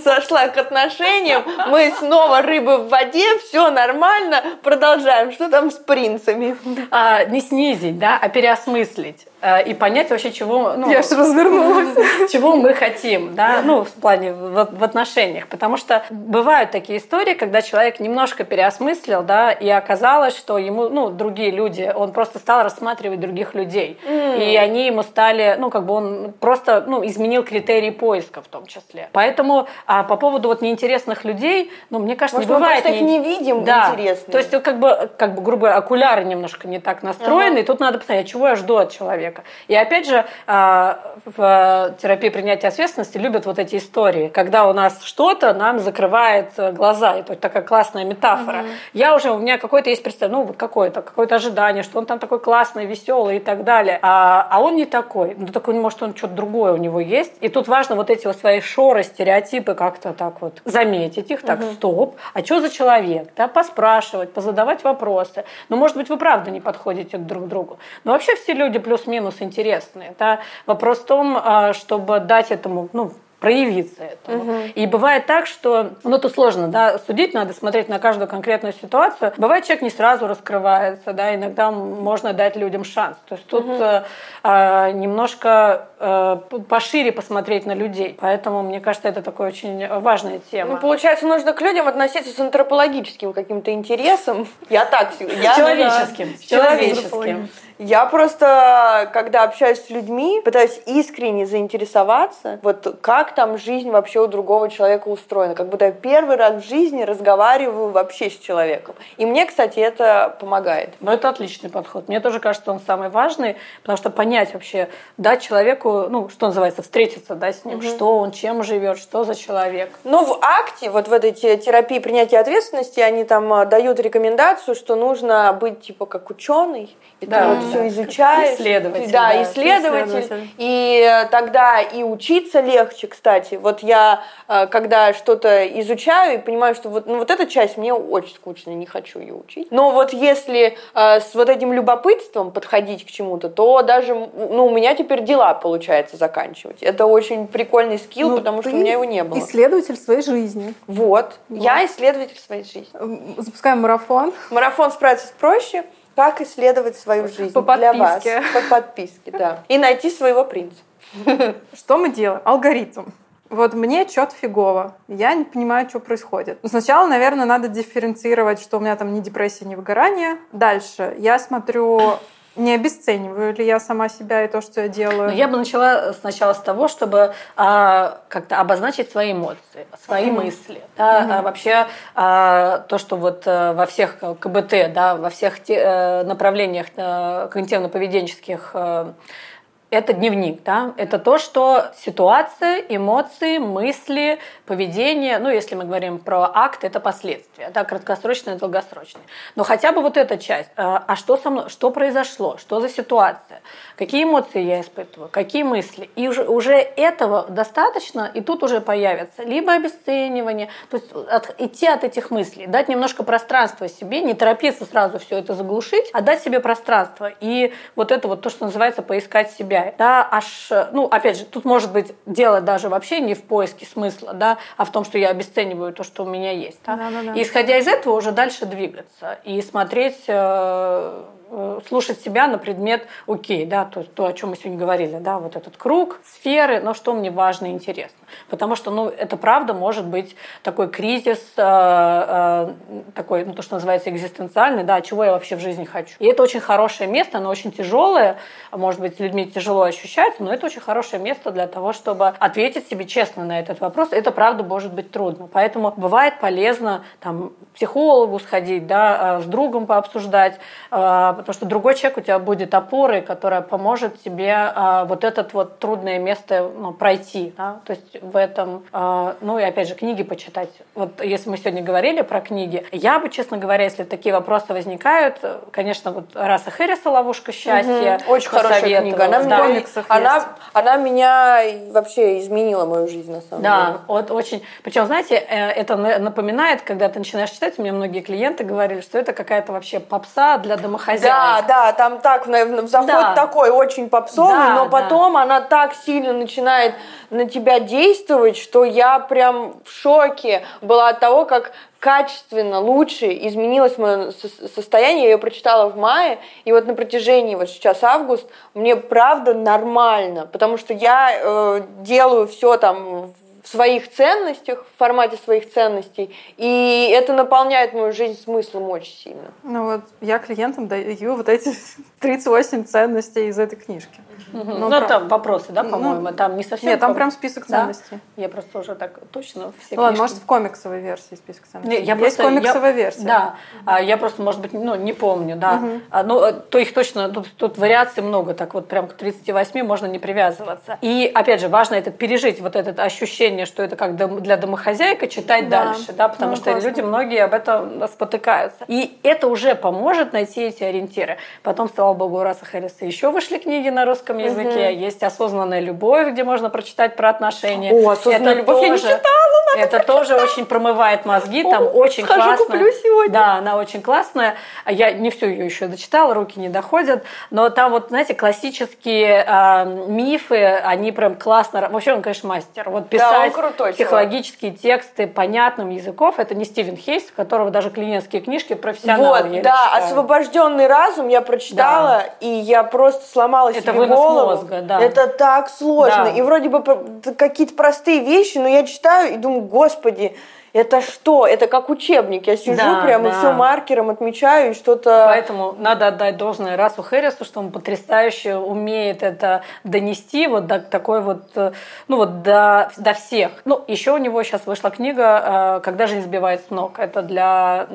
сошла к отношениям. Мы снова рыбы в воде, все нормально. Продолжаем. Что там с принцами? А, не снизить, да, а переосмыслить. Э, и понять вообще, чего... Ну, Я же развернулась. Чего мы хотим, да, ну, в плане в, в отношениях. Потому что бывают такие истории, когда человек немножко переосмыслил, да, и оказалось, что ему, ну, другие люди, он просто стал рассматривать других людей. Mm. И они ему стали, ну, как бы он просто, ну, изменил критерии поиска в том числе. Поэтому а, по поводу вот неинтересных людей, ну, мне кажется, Может, не бывает... Мы не... их не видим да. интересных. То есть, как бы, как бы, грубо окуляры немножко не так настроены, ага. и тут надо посмотреть, чего я жду от человека человека. И опять же, а, в терапии принятия ответственности любят вот эти истории, когда у нас что-то нам закрывает глаза. Это такая классная метафора. Угу. Я уже, у меня какое-то есть представление, ну вот какое-то, какое-то ожидание, что он там такой классный, веселый и так далее. А, а он не такой. Ну такой, может, он что-то другое у него есть. И тут важно вот эти вот свои шоры, стереотипы как-то так вот заметить их, так, угу. стоп, а что за человек? Да, поспрашивать, позадавать вопросы. Ну, может быть, вы правда не подходите друг к другу. Но вообще все люди плюс-минус плюс-минус интересные. Да? Вопрос в том, а, чтобы дать этому ну, проявиться этому. Угу. И бывает так, что, ну это сложно, да, судить надо смотреть на каждую конкретную ситуацию. Бывает человек не сразу раскрывается, да, иногда можно дать людям шанс. То есть тут угу. э, немножко э, пошире посмотреть на людей. Поэтому мне кажется, это такая очень важная тема. Ну, получается, нужно к людям относиться с антропологическим каким-то интересом. Я так, я человеческим, человеческим. Я просто, когда общаюсь с людьми, пытаюсь искренне заинтересоваться, вот как там жизнь вообще у другого человека устроена. Как будто я первый раз в жизни разговариваю вообще с человеком. И мне, кстати, это помогает. Ну, это отличный подход. Мне тоже кажется, он самый важный, потому что понять вообще, дать человеку, ну, что называется, встретиться, да, с ним, угу. что он, чем живет, что за человек. Ну, в акте, вот в этой терапии принятия ответственности, они там а, дают рекомендацию, что нужно быть, типа, как ученый, и да, ты вот все изучаешь. Исследователь. Да, да исследователь. исследователь. И тогда и учиться легче, кстати. Вот я, а, когда что-то изучаю и понимаю, что вот, ну, вот эта часть мне очень скучная, не хочу ее учить. Но вот если э, с вот этим любопытством подходить к чему-то, то даже, ну, у меня теперь дела получается заканчивать. Это очень прикольный скилл, ну, потому что у меня его не было. исследователь своей жизни. Вот. вот. Я исследователь своей жизни. Запускаем марафон. Марафон справиться проще. Как исследовать свою жизнь По для вас? По подписке, да. И найти своего принца. Что мы делаем? Алгоритм. Вот мне что-то фигово. Я не понимаю, что происходит. Ну, сначала, наверное, надо дифференцировать, что у меня там ни депрессия, ни выгорание. Дальше я смотрю не обесцениваю ли я сама себя и то, что я делаю? Но я бы начала сначала с того, чтобы а, как-то обозначить свои эмоции, свои mm-hmm. мысли. Да, mm-hmm. а, вообще а, то, что вот а, во всех КБТ, да, во всех те, а, направлениях а, когнитивно-поведенческих а, это дневник, да, это то, что ситуация, эмоции, мысли, поведение, ну, если мы говорим про акт, это последствия, да, краткосрочные, долгосрочные. Но хотя бы вот эта часть, а, а что со мной, что произошло, что за ситуация, какие эмоции я испытываю, какие мысли, и уже, уже этого достаточно, и тут уже появится либо обесценивание, то есть от, идти от этих мыслей, дать немножко пространства себе, не торопиться сразу все это заглушить, а дать себе пространство, и вот это вот то, что называется поискать себя, влияет. Да, аж, ну, опять же, тут может быть дело даже вообще не в поиске смысла, да, а в том, что я обесцениваю то, что у меня есть. Да? Да, да, да. И исходя из этого уже дальше двигаться и смотреть э, Э, слушать себя на предмет, окей, да, то, то, о чем мы сегодня говорили, да, вот этот круг, сферы, но что мне важно и интересно. Потому что, ну, это правда может быть такой кризис, э, э, такой, ну, то, что называется экзистенциальный, да, чего я вообще в жизни хочу. И это очень хорошее место, оно очень тяжелое, может быть, людьми тяжело ощущается, но это очень хорошее место для того, чтобы ответить себе честно на этот вопрос. Это правда может быть трудно. Поэтому бывает полезно там психологу сходить, да, с другом пообсуждать, потому что другой человек у тебя будет опорой, которая поможет тебе а, вот этот вот трудное место ну, пройти. Да? То есть в этом, а, ну и опять же, книги почитать. Вот если мы сегодня говорили про книги, я бы, честно говоря, если такие вопросы возникают, конечно, вот Раса Хэрриса «Ловушка счастья». Угу. Очень хорошая книга. Она, да. меня, она, она меня вообще изменила мою жизнь, на самом да, деле. Да, вот очень. Причем, знаете, э, это напоминает, когда ты начинаешь читать, у меня многие клиенты говорили, что это какая-то вообще попса для домохозяек да, да, там так, заход да. такой очень попсовый, да, но потом да. она так сильно начинает на тебя действовать, что я прям в шоке была от того, как качественно, лучше изменилось мое состояние. Я ее прочитала в мае, и вот на протяжении, вот сейчас август, мне правда нормально, потому что я э, делаю все там в своих ценностях, в формате своих ценностей, и это наполняет мою жизнь смыслом очень сильно. Ну вот я клиентам даю вот эти 38 ценностей из этой книжки. Угу. Ну, ну про... там вопросы, да, по-моему, ну, там не совсем... Нет, там прям список ценностей. Да? Я просто уже так точно все ну, Ладно, может, в комиксовой версии список ценностей. Нет, я Есть просто, комиксовая я, версия. Да, угу. я просто, может быть, ну, не помню, да. Угу. А, ну, э, то их точно, тут, тут вариаций много, так вот прям к 38 можно не привязываться. И, опять же, важно это пережить, вот это ощущение, что это как для домохозяйка, читать да. дальше, да, потому ну, что классно. люди многие об этом спотыкаются. И это уже поможет найти эти ориентиры. Потом, слава богу, у Раса Харриса еще вышли книги на русском языке, угу. есть «Осознанная любовь», где можно прочитать про отношения. О, «Осознанная это любовь» тоже, я не читала, Это тоже очень промывает мозги, там О, очень схожу, классно. куплю сегодня. Да, она очень классная. Я не всю ее еще дочитала, руки не доходят, но там вот, знаете, классические э, мифы, они прям классно... Вообще он, конечно, мастер. Вот писать да, крутой, психологические чувак. тексты понятным языком, это не Стивен Хейс, у которого даже клиентские книжки профессионалы Вот, да, «Освобожденный разум» я прочитала, да. и я просто сломала это себе голову. мозга, да. Это так сложно. Да. И вроде бы какие-то простые вещи, но я читаю и думаю, господи, это что? Это как учебник. Я сижу Да, прямо да. все маркером отмечаю и что-то... Поэтому надо отдать должное Расу Хэррису, что он потрясающе умеет это донести вот до такой вот, э, ну вот до, до всех. Ну, еще у него сейчас вышла книга э, «Когда жизнь сбивает с ног». Это для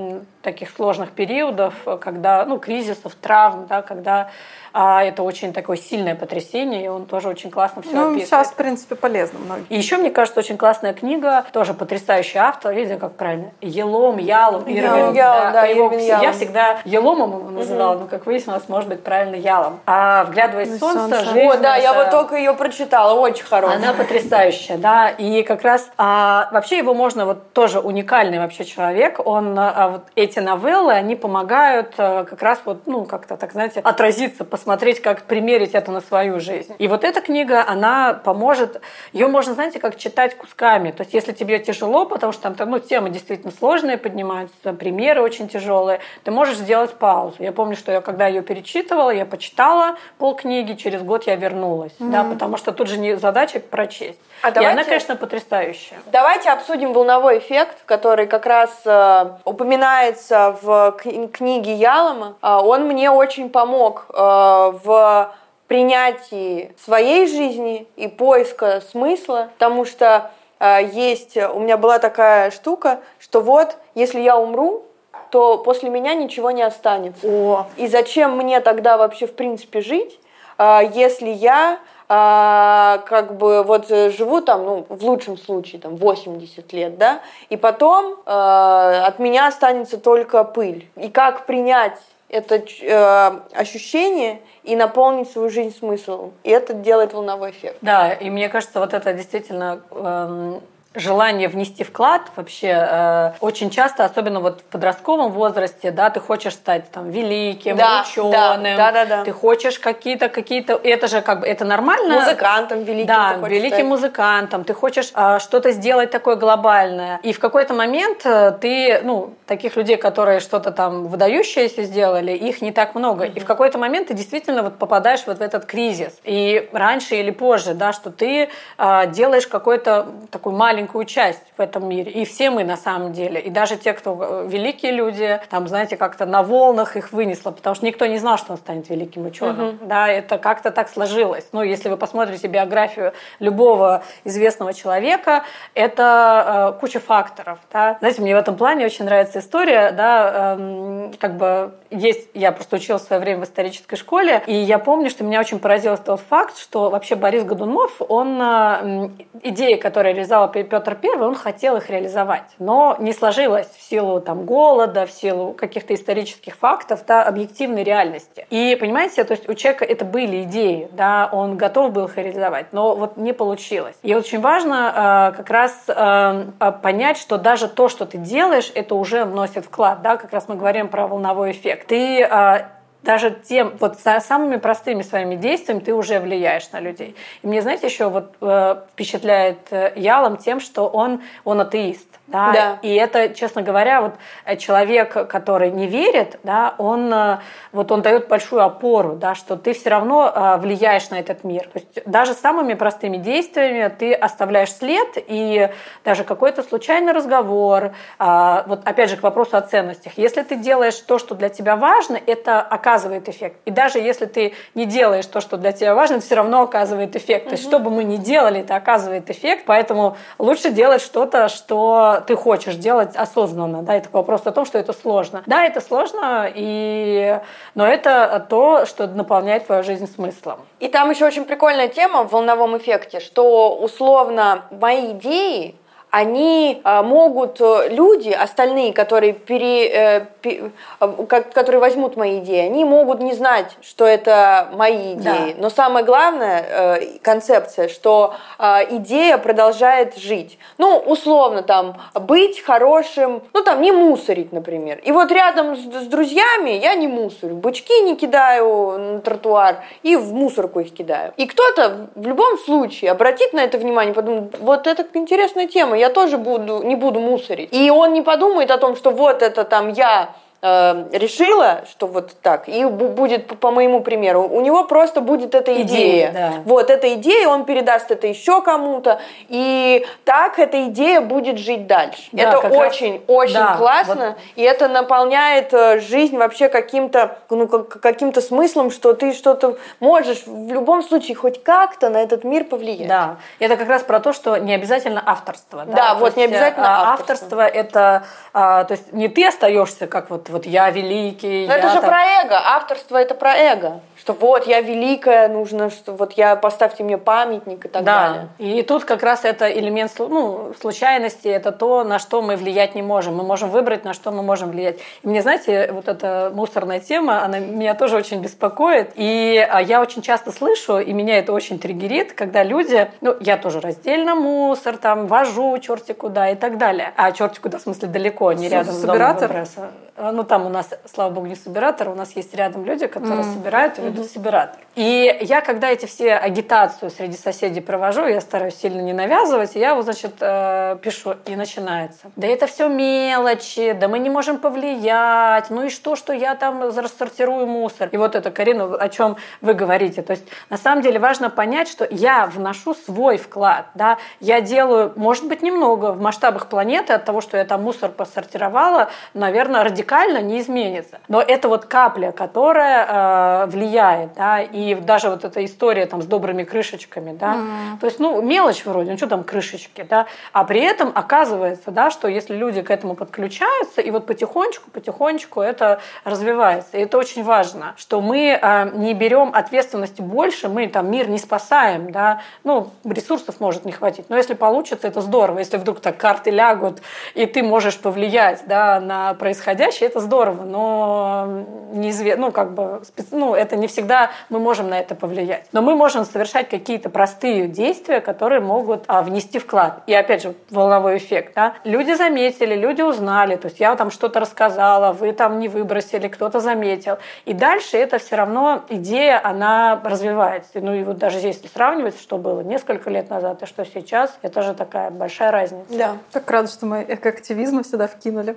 таких сложных периодов, э, когда, ну, кризисов, травм, да, когда а, это очень такое сильное потрясение, и он тоже очень классно все Ну, описывает. сейчас, в принципе, полезно многим. И еще, мне кажется, очень классная книга, тоже потрясающий автор, видите, как правильно, Елом, Ялом, Ирвин. Ялом, да, его Ирвин Ялом. Я всегда Еломом его называла, но, как выяснилось, может быть, правильно Ялом. А «Вглядываясь в солнце», Солнце. жизнь О, да, я вот только ее прочитала, очень хорошая. она потрясающая, да, и как раз а, вообще его можно вот тоже уникальный вообще человек. Он а, вот эти новеллы, они помогают а, как раз вот ну как-то так знаете отразиться, посмотреть, как примерить это на свою жизнь. И вот эта книга, она поможет. Ее можно, знаете, как читать кусками. То есть если тебе тяжело, потому что там ну темы действительно сложные поднимаются, примеры очень тяжелые, ты можешь сделать паузу. Я помню, что я когда ее перечитывала, я почитала полкниги, через год я вернулась, да, потому что тут же не задача прочесть. А И она, давайте- конечно, потрясающая. Давайте обсудим волновой эффект, который как раз э, упоминается в кни- книге Ялома. Он мне очень помог э, в принятии своей жизни и поиска смысла, потому что есть, у меня была такая штука, что вот, если я умру, то после меня ничего не останется. О, И зачем мне тогда вообще в принципе жить, а, если я как бы вот э, живу там, ну, в лучшем случае, там, 80 лет, да, и потом э, от меня останется только пыль. И как принять это э, ощущение и наполнить свою жизнь смыслом. И это делает волновой эффект. Да, и мне кажется, вот это действительно эм, желание внести вклад вообще э, очень часто, особенно вот в подростковом возрасте, да, ты хочешь стать там великим, Да, ученым, да, да, да, да. ты хочешь какие-то какие-то, это же как бы это нормально. Музыкантом великим Да, ты великим стать. музыкантом, ты хочешь а, что-то сделать такое глобальное. И в какой-то момент э, ты, ну, таких людей, которые что-то там выдающееся сделали, их не так много. И в какой-то момент ты действительно вот попадаешь вот в этот кризис. И раньше или позже, да, что ты а, делаешь какую-то такую маленькую часть в этом мире. И все мы на самом деле. И даже те, кто э, великие люди, там, знаете, как-то на волнах их вынесло, потому что никто не знал, что он станет великим ученым. Да, это как-то так сложилось. Ну, если вы посмотрите биографию любого известного человека, это э, куча факторов. Да. Знаете, мне в этом плане очень нравится история, да, эм, как бы есть, я просто училась в свое время в исторической школе, и я помню, что меня очень поразил тот факт, что вообще Борис Годунов, он э, идеи, которые реализовал Петр I, он хотел их реализовать, но не сложилось в силу там голода, в силу каких-то исторических фактов, да, объективной реальности. И понимаете, то есть у человека это были идеи, да, он готов был их реализовать, но вот не получилось. И очень важно э, как раз э, э, понять, что даже то, что ты делаешь, это уже вносит вклад, да, как раз мы говорим про волновой эффект. Ты э, даже тем, вот самыми простыми своими действиями ты уже влияешь на людей. И мне, знаете, еще вот э, впечатляет э, Ялом тем, что он, он атеист. Да? Да. И это, честно говоря, вот э, человек, который не верит, да, он, э, вот он дает большую опору, да, что ты все равно э, влияешь на этот мир. То есть даже самыми простыми действиями ты оставляешь след, и даже какой-то случайный разговор, вот опять же к вопросу о ценностях. Если ты делаешь то, что для тебя важно, это оказывает эффект. И даже если ты не делаешь то, что для тебя важно, это все равно оказывает эффект. То есть что бы мы ни делали, это оказывает эффект. Поэтому лучше делать что-то, что ты хочешь делать осознанно. Да, это вопрос о том, что это сложно. Да, это сложно, и... но это то, что наполняет твою жизнь смыслом. И там еще очень прикольная тема в волновом эффекте, что условно мои идеи, они э, могут э, люди, остальные, которые, пере, э, э, которые возьмут мои идеи, они могут не знать, что это мои идеи. Да. Но самое главное, концепция, что э, идея продолжает жить. Ну, условно, там, быть хорошим, ну, там, не мусорить, например. И вот рядом с, с друзьями я не мусорю, бычки не кидаю на тротуар и в мусорку их кидаю. И кто-то в любом случае обратит на это внимание, подумает, вот это интересная тема, я тоже буду, не буду мусорить. И он не подумает о том, что вот это там я решила, что вот так, и будет по, моему примеру, у него просто будет эта идея. идея да. Вот эта идея, он передаст это еще кому-то, и так эта идея будет жить дальше. Да, это очень, раз... очень да, классно, вот... и это наполняет э, жизнь вообще каким-то, ну, каким-то смыслом, что ты что-то можешь в любом случае хоть как-то на этот мир повлиять. Да, это как раз про то, что не обязательно авторство. Да, да вот не обязательно а, авторство. Авторство это, а, то есть не ты остаешься как вот вот я великий. Но я это же там... про эго. Авторство это про эго. Что вот я великая, нужно, что вот я поставьте мне памятник и так да. далее. И тут как раз это элемент ну, случайности, это то, на что мы влиять не можем. Мы можем выбрать, на что мы можем влиять. И мне, знаете, вот эта мусорная тема, она меня тоже очень беспокоит. И а, я очень часто слышу, и меня это очень триггерит, когда люди, ну, я тоже раздельно мусор, там, вожу черти куда и так далее. А черти куда, в смысле, далеко, не рядом с домом выброса. Ну, там у нас, слава богу, не собиратор, у нас есть рядом люди, которые mm. собирают и ведут mm-hmm. собиратор. И я, когда эти все агитацию среди соседей провожу, я стараюсь сильно не навязывать, я вот, значит, э, пишу, и начинается. Да это все мелочи, да мы не можем повлиять, ну и что, что я там рассортирую мусор. И вот это, Карина, о чем вы говорите. То есть, на самом деле, важно понять, что я вношу свой вклад, да, я делаю, может быть, немного в масштабах планеты от того, что я там мусор посортировала, наверное, радикально не изменится. Но это вот капля, которая э, влияет, да, и даже вот эта история там с добрыми крышечками, да, mm. то есть, ну, мелочь вроде, ну, что там крышечки, да, а при этом оказывается, да, что если люди к этому подключаются, и вот потихонечку, потихонечку это развивается, и это очень важно, что мы э, не берем ответственности больше, мы там мир не спасаем, да, ну, ресурсов может не хватить, но если получится, это здорово, если вдруг так карты лягут, и ты можешь повлиять, да, на происходящее, это здорово, но неизвестно, ну, как бы, ну, это не всегда мы можем на это повлиять. Но мы можем совершать какие-то простые действия, которые могут а, внести вклад. И опять же, волновой эффект. Да? Люди заметили, люди узнали, то есть я там что-то рассказала, вы там не выбросили, кто-то заметил. И дальше это все равно идея, она развивается. Ну и вот даже если сравнивать, что было несколько лет назад и что сейчас, это же такая большая разница. Да. Так рада, что мы экоактивизм сюда вкинули.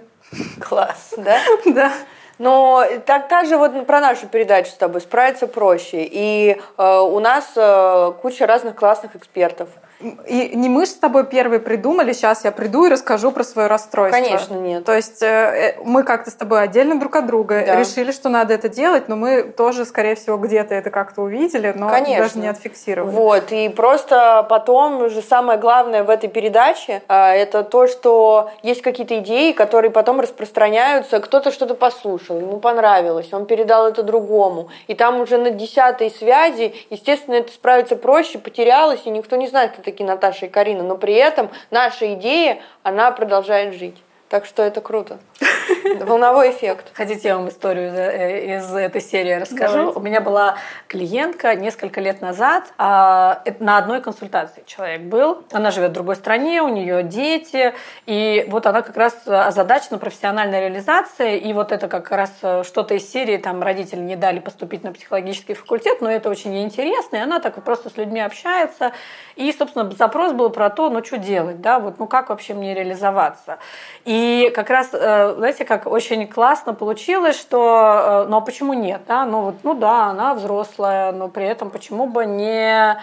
Класс, да? Да. Но так, так же вот про нашу передачу с тобой справиться проще. И э, у нас э, куча разных классных экспертов. И не мы же с тобой первые придумали, сейчас я приду и расскажу про свое расстройство. Конечно, нет. То есть э, э, мы как-то с тобой отдельно друг от друга да. решили, что надо это делать, но мы тоже, скорее всего, где-то это как-то увидели, но Конечно. даже не отфиксировали. Вот, и просто потом уже самое главное в этой передаче э, это то, что есть какие-то идеи, которые потом распространяются, кто-то что-то послушал, ему понравилось, он передал это другому, и там уже на десятой связи, естественно, это справиться проще, потерялось, и никто не знает, кто таки Наташа и Карина, но при этом наша идея, она продолжает жить. Так что это круто. Волновой эффект. Хотите, я вам историю из э, этой серии расскажу? Давайте. У меня была клиентка несколько лет назад, а, на одной консультации человек был. Она живет в другой стране, у нее дети, и вот она как раз озадачена профессиональной реализацией, и вот это как раз э, что-то из серии, там родители не дали поступить на психологический факультет, но это очень интересно, и она так просто с людьми общается, и, собственно, запрос был про то, ну что делать, да, вот, ну как вообще мне реализоваться. И и как раз, э, знаете, как очень классно получилось, что, э, ну а почему нет, да, ну вот, ну да, она взрослая, но при этом почему бы не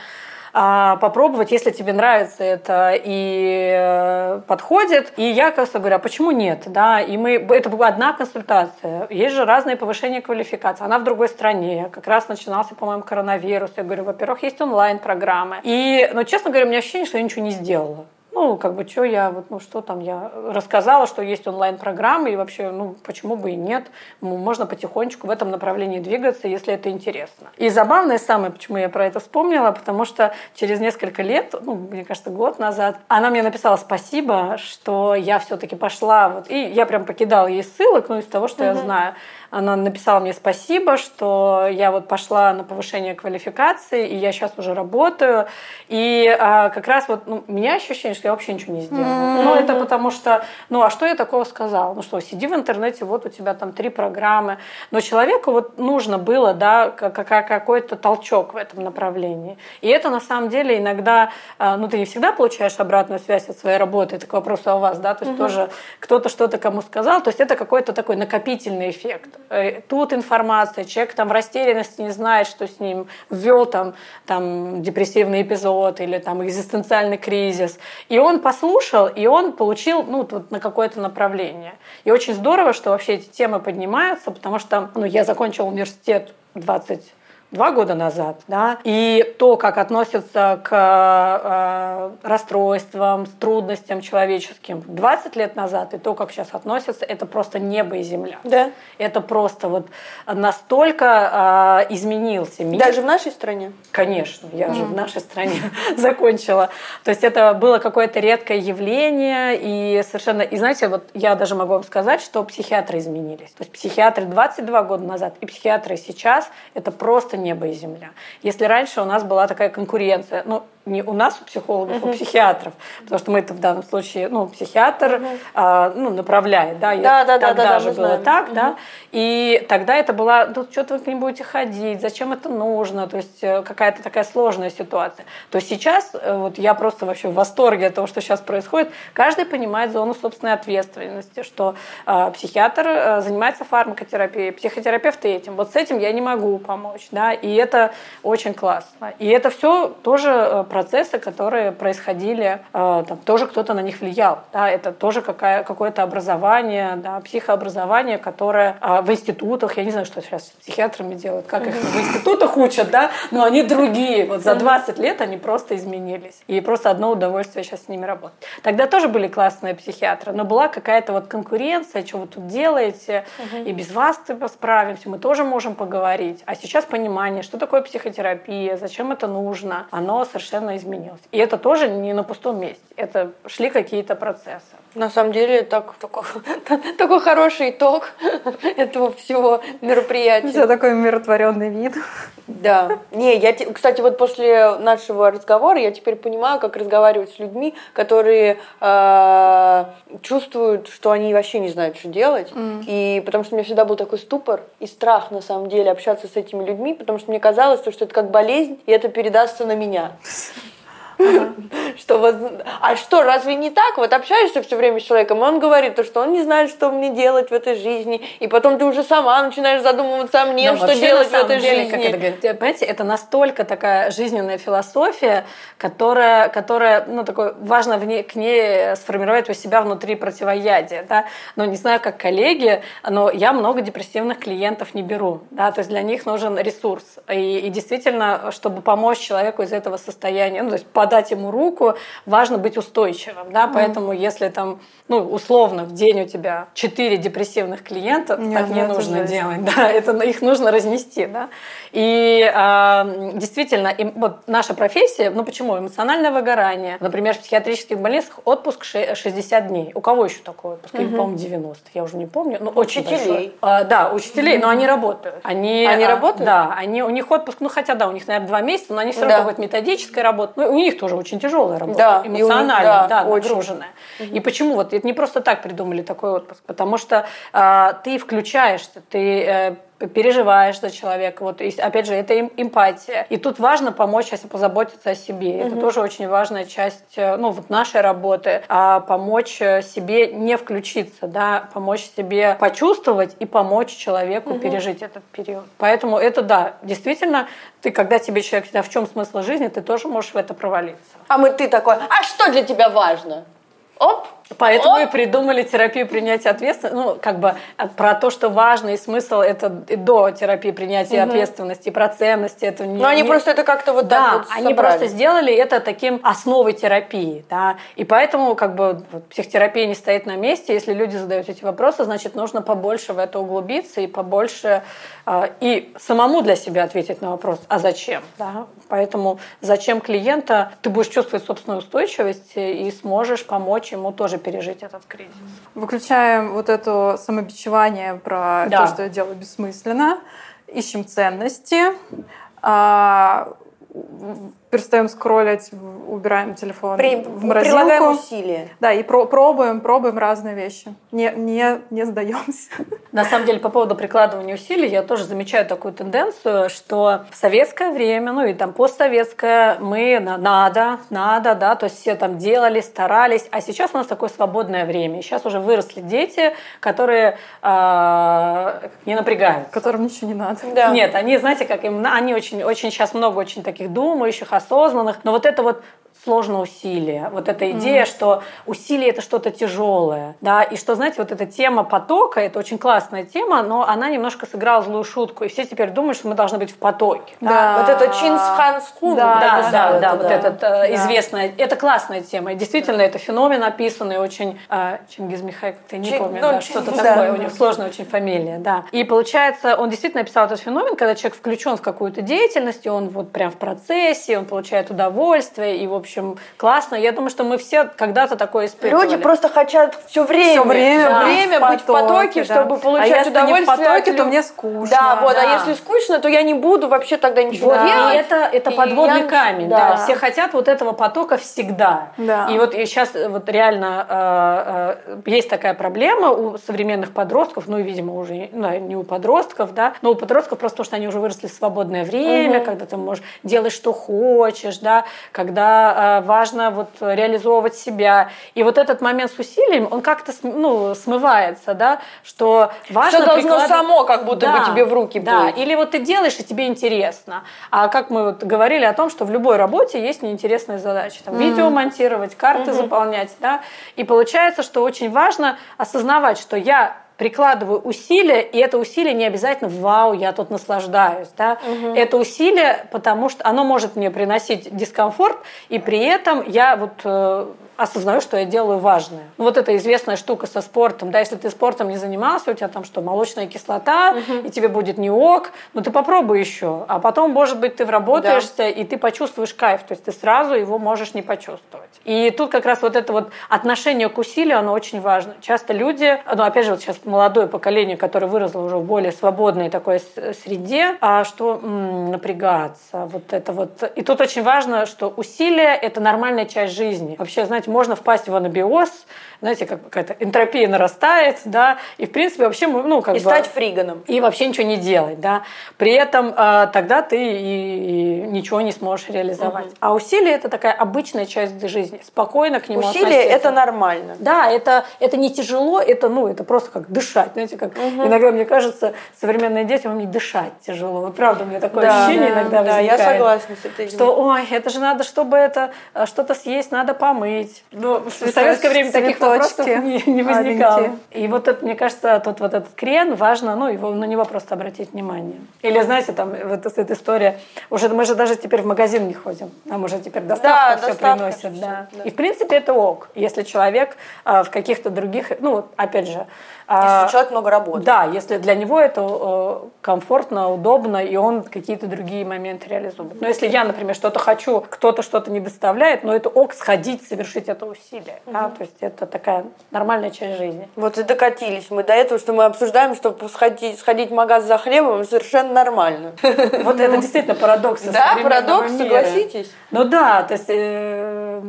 а, попробовать, если тебе нравится это и э, подходит. И я, как говорю, а почему нет? Да? И мы, это была одна консультация. Есть же разные повышения квалификации. Она в другой стране. Как раз начинался, по-моему, коронавирус. Я говорю, во-первых, есть онлайн-программы. И, ну, честно говоря, у меня ощущение, что я ничего не сделала. Ну, как бы, что я, вот, ну, что там, я рассказала, что есть онлайн-программы, и вообще, ну, почему бы и нет. Можно потихонечку в этом направлении двигаться, если это интересно. И забавное самое, почему я про это вспомнила, потому что через несколько лет, ну, мне кажется, год назад, она мне написала спасибо, что я все-таки пошла, вот, и я прям покидала ей ссылок, ну, из того, что угу. я знаю. Она написала мне спасибо, что я вот пошла на повышение квалификации, и я сейчас уже работаю. И а, как раз вот ну, у меня ощущение, что я вообще ничего не сделала. Mm-hmm. Ну, это потому что, ну, а что я такого сказала? Ну что, сиди в интернете, вот у тебя там три программы. Но человеку вот нужно было, да, какой-то толчок в этом направлении. И это на самом деле иногда, а, ну, ты не всегда получаешь обратную связь от своей работы, это к вопросу о вас, да, то есть угу. тоже кто-то что-то кому сказал, то есть это какой-то такой накопительный эффект. Э, тут информация, человек там в растерянности не знает, что с ним, ввел там, там депрессивный эпизод или там экзистенциальный кризис, и он послушал, и он получил, ну, вот на какое-то направление. И очень здорово, что вообще эти темы поднимаются, потому что, ну, я закончила университет 20 два года назад, да, и то, как относятся к э, расстройствам, трудностям человеческим 20 лет назад, и то, как сейчас относятся, это просто небо и земля. Да. Это просто вот настолько э, изменился мир. Даже в нашей стране? Конечно, я mm. же в нашей стране закончила. То есть это было какое-то редкое явление, и совершенно... И знаете, вот я даже могу вам сказать, что психиатры изменились. То есть психиатры 22 года назад и психиатры сейчас — это просто небо и земля. Если раньше у нас была такая конкуренция, ну, не у нас, у психологов, uh-huh. у психиатров, потому что мы это в данном случае, ну, психиатр uh-huh. а, ну, направляет, да, да, да, тогда да, да, же было знаем. так, uh-huh. да, и тогда это было, ну, что-то вы к ним будете ходить, зачем это нужно, то есть э, какая-то такая сложная ситуация. То сейчас, э, вот я просто вообще в восторге от того, что сейчас происходит, каждый понимает зону собственной ответственности, что э, психиатр э, занимается фармакотерапией, психотерапевт этим, вот с этим я не могу помочь, да, и это очень классно. И это все тоже процессы, которые происходили, э, там, тоже кто-то на них влиял. Да, это тоже какая, какое-то образование, да, психообразование, которое э, в институтах, я не знаю, что сейчас с психиатрами делают, как их в институтах учат, да, но они другие. Вот за 20 лет они просто изменились. И просто одно удовольствие сейчас с ними работать. Тогда тоже были классные психиатры, но была какая-то вот конкуренция, что вы тут делаете, и без вас справимся, мы тоже можем поговорить. А сейчас понимание, что такое психотерапия, зачем это нужно, оно совершенно совершенно изменилось. И это тоже не на пустом месте. Это шли какие-то процессы. На самом деле, так, такой, такой хороший итог этого всего мероприятия. Все такой умиротворенный вид. Да. Не, я, кстати, вот после нашего разговора я теперь понимаю, как разговаривать с людьми, которые э, чувствуют, что они вообще не знают, что делать. Mm. И потому что у меня всегда был такой ступор и страх, на самом деле, общаться с этими людьми, потому что мне казалось, что это как болезнь, и это передастся на меня. Что вот, а что, разве не так? Вот общаешься все время с человеком, он говорит, то, что он не знает, что мне делать в этой жизни, и потом ты уже сама начинаешь задумываться о мне, что делать в этой жизни. Как это, говорит, понимаете, это настолько такая жизненная философия, которая, которая ну, такой, важно в ней, к ней сформировать у себя внутри противоядие. Да? Но не знаю, как коллеги, но я много депрессивных клиентов не беру. Да? То есть для них нужен ресурс. И, и действительно, чтобы помочь человеку из этого состояния, ну, то есть подать ему руку, важно быть устойчивым, да, поэтому если там, ну, условно, в день у тебя 4 депрессивных клиента, не, так не нужно жесть. делать, да, это их нужно разнести, да, и э, действительно, и, вот наша профессия, ну, почему, эмоциональное выгорание, например, в психиатрических больницах отпуск 60 дней, у кого еще такой отпуск, угу. по-моему, 90, я уже не помню, ну, очень Учителей. А, да, учителей, но они работают. Они, они а, работают? Да, они, у них отпуск, ну, хотя, да, у них, наверное, два месяца, но они все равно да. какой-то методической работы, ну, у них тоже очень тяжелая работа, да, эмоционально, них, да, да, нагруженная. Очень. И почему вот это не просто так придумали такой отпуск, потому что э, ты включаешься, ты э, переживаешь за человека. Вот, и, опять же, это эмпатия. И тут важно помочь, если позаботиться о себе. Это тоже очень важная часть э, ну, вот нашей работы. А помочь э, себе не включиться, да, помочь себе почувствовать и помочь человеку угу. пережить этот период. Поэтому это да, действительно, ты, когда тебе человек, а в чем смысл жизни, ты тоже можешь в это провалиться. А мы ты такой, а что для тебя важно? Оп, Поэтому О! и придумали терапию принятия ответственности. Ну, как бы а, про то, что важно и смысл это до терапии принятия угу. ответственности, про ценности. Это не, Но они не... просто это как-то вот да, так вот они просто сделали это таким основой терапии. Да? И поэтому как бы вот, психотерапия не стоит на месте. Если люди задают эти вопросы, значит, нужно побольше в это углубиться и побольше э, и самому для себя ответить на вопрос, а зачем? Да? Поэтому зачем клиента ты будешь чувствовать собственную устойчивость и сможешь помочь ему тоже тоже пережить этот кризис. Выключаем вот это самобичевание про Да. то, что я делаю бессмысленно, ищем ценности, а, перестаем скроллить, убираем телефон При- в прилагаем морозилку. усилия. Да, и про- пробуем, пробуем разные вещи. Не, не, не сдаемся. На самом деле, по поводу прикладывания усилий, я тоже замечаю такую тенденцию, что в советское время, ну и там постсоветское, мы на- надо, надо, да, то есть все там делали, старались, а сейчас у нас такое свободное время. Сейчас уже выросли дети, которые а, не напрягаются. Которым ничего не надо. Да. Нет, они, знаете, как им, они очень, очень сейчас много очень таких думающих, осознанных, но вот это вот сложно усилие. Вот эта идея, что усилие это что-то тяжелое, да, и что, знаете, вот эта тема потока, это очень классная тема, но она немножко сыграла злую шутку, и все теперь думают, что мы должны быть в потоке. Да. Вот это Чинс Ханс Хун. Да, Да, да, это, да, вот этот э, известная, это классная тема, и действительно это феномен описанный очень, э, Чингиз Михай, как-то я не Чин- помню, ну, да, что-то да. такое, у него сложная очень фамилия, да. И получается, он действительно описал этот феномен, когда человек включен в какую-то деятельность, и он вот прям в процессе, он получает удовольствие, и, в общем, классно. Я думаю, что мы все когда-то такое испытывали. Люди просто хотят все время, Все время, быть время быть в потоке, да. чтобы получать а если удовольствие. не в потоке, от то мне скучно. Да, вот, да. а если скучно, то я не буду вообще тогда ничего Вот, делать. и это, это И подводный я- камень, да. да. Все хотят вот этого потока всегда. Да. И вот сейчас вот реально э, э, есть такая проблема у современных подростков, ну и, видимо, уже ну, не у подростков, да, но у подростков просто потому, что они уже выросли в свободное время, когда ты можешь делать, что хочешь, да, когда э, важно вот реализовывать себя. И вот этот момент с усилием, он как-то ну, смывается, да, что важно Все должно прикладывать- само как будто бы Да, тебе в руки да. плыть. Или вот ты делаешь, и тебе интересно. А как мы вот говорили о том, что в любой работе есть неинтересные задачи. Там, Видео монтировать, карты заполнять. Да? И получается, что очень важно осознавать, что я прикладываю усилия, и это усилие не обязательно «Вау, я тут наслаждаюсь». Да? Это усилие, потому что оно может мне приносить дискомфорт, и при этом я вот э, осознаю, что я делаю важное. Ну, Вот эта известная штука со спортом. Да, если ты спортом не занимался, у тебя там что, молочная кислота, и тебе будет не ок, ну ты попробуй еще. А потом, может быть, ты вработаешься, и ты почувствуешь кайф. То есть ты сразу его можешь не почувствовать. И тут как раз вот это вот отношение к усилию, оно очень важно. Часто люди, ну опять же, вот сейчас молодое поколение, которое выросло уже в более свободной такой среде, а что м, напрягаться, вот это вот. И тут очень важно, что усилие – это нормальная часть жизни. Вообще, знаете, можно впасть в анабиоз, знаете, как какая-то энтропия нарастает, да, и в принципе вообще, ну, как И бы... стать фриганом. И вообще ничего не делать, да. При этом э, тогда ты и, и ничего не сможешь реализовать. А усилие это такая обычная часть жизни. Спокойно к нему Усилие это нормально. Да, это, это не тяжело, это, ну, это просто как дышать. Знаете, как иногда мне кажется, современные дети, вам не дышать тяжело. Вот правда, у меня такое Да, ощущение да, иногда да, я возникает. согласна с этой. Что, ой, это же надо, чтобы это э, что-то съесть, надо помыть. Ну, в советское время таких вопросов не, не возникало. И вот это, мне кажется, тут вот этот крен, важно, ну, его, на него просто обратить внимание. Или, знаете, там, вот эта история, уже мы же даже теперь в магазин не ходим, нам уже теперь доставка Да, все доставка приносит, да. да. И, в принципе, это ок, если человек э, в каких-то других, ну, вот, опять же, а, Если человек много работает. да, если для него это э, комфортно, удобно, и он какие-то другие моменты реализует. Но если я, например, что-то хочу, кто-то что-то не доставляет, но это ок сходить, совершить это усилие. да, то есть это такая нормальная часть жизни. Вот и докатились мы до этого, что мы обсуждаем, что сходить, сходить в магаз за хлебом совершенно нормально. Вот это действительно парадокс. Да, парадокс, согласитесь. Ну да, то есть э,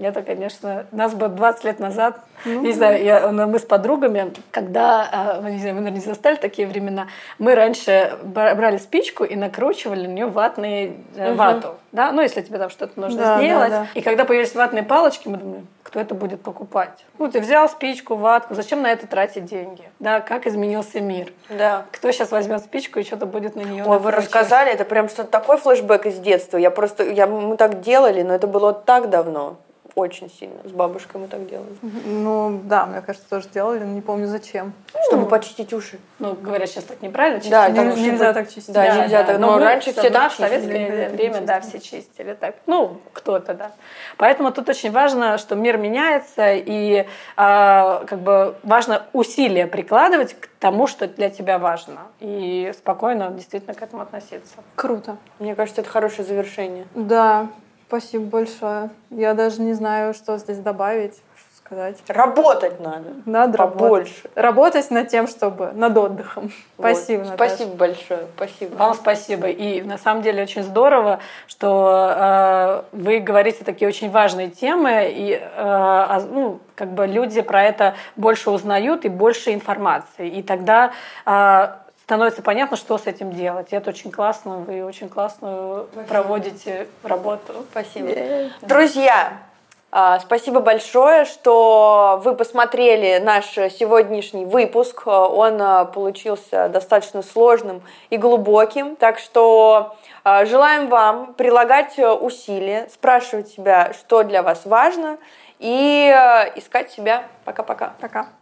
это, конечно, нас бы 20 лет назад, не знаю, я, ну, мы с подругами, когда, вы, не знаю, вы, наверное, не застали такие времена, мы раньше бра- брали спичку и накручивали на нее ватные, э, вату, да, ну если тебе там что-то нужно Да, да, сделать. да. И когда появились ватные палочки, мы думали, кто это будет покупать? Ну, ты взял спичку, ватку, зачем на это тратить деньги? Да, как изменился мир? Да. Кто сейчас возьмет спичку и что-то будет на нее Ой, вы рассказали, это прям что-то такой флешбэк из детства. Я просто, я, мы так делали, но это было так давно. Очень сильно. С бабушкой мы так делали. Ну, да, мне кажется, тоже делали, но не помню зачем. Чтобы почистить уши. Ну, говорят, сейчас так неправильно чистить. Да, Не- там нельзя так чистить. Да, нельзя так. Но мы раньше все да, так в советское время, да, все чистили так. Ну, кто-то, да. Поэтому тут очень важно, что мир меняется, и а, как бы важно усилия прикладывать к тому, что для тебя важно. И спокойно действительно к этому относиться. Круто. Мне кажется, это хорошее завершение. Да, спасибо большое. Я даже не знаю, что здесь добавить. сказать? Работать надо. Надо побольше. Работать. работать над тем, чтобы над отдыхом. Вот. Спасибо, Наташа. Спасибо большое. Спасибо. Вам спасибо. И на самом деле очень здорово, что э, вы говорите такие очень важные темы, и э, ну, как бы люди про это больше узнают и больше информации. И тогда э, становится понятно, что с этим делать. И это очень классно, вы очень Спасибо. проводите работу. Спасибо. Друзья, а, Спасибо большое, что вы посмотрели наш сегодняшний выпуск. Он а, получился достаточно сложным и глубоким. Так что а, желаем вам прилагать усилия, спрашивать себя, что для вас важно, и искать себя. Пока-пока. Пока. -пока. Пока.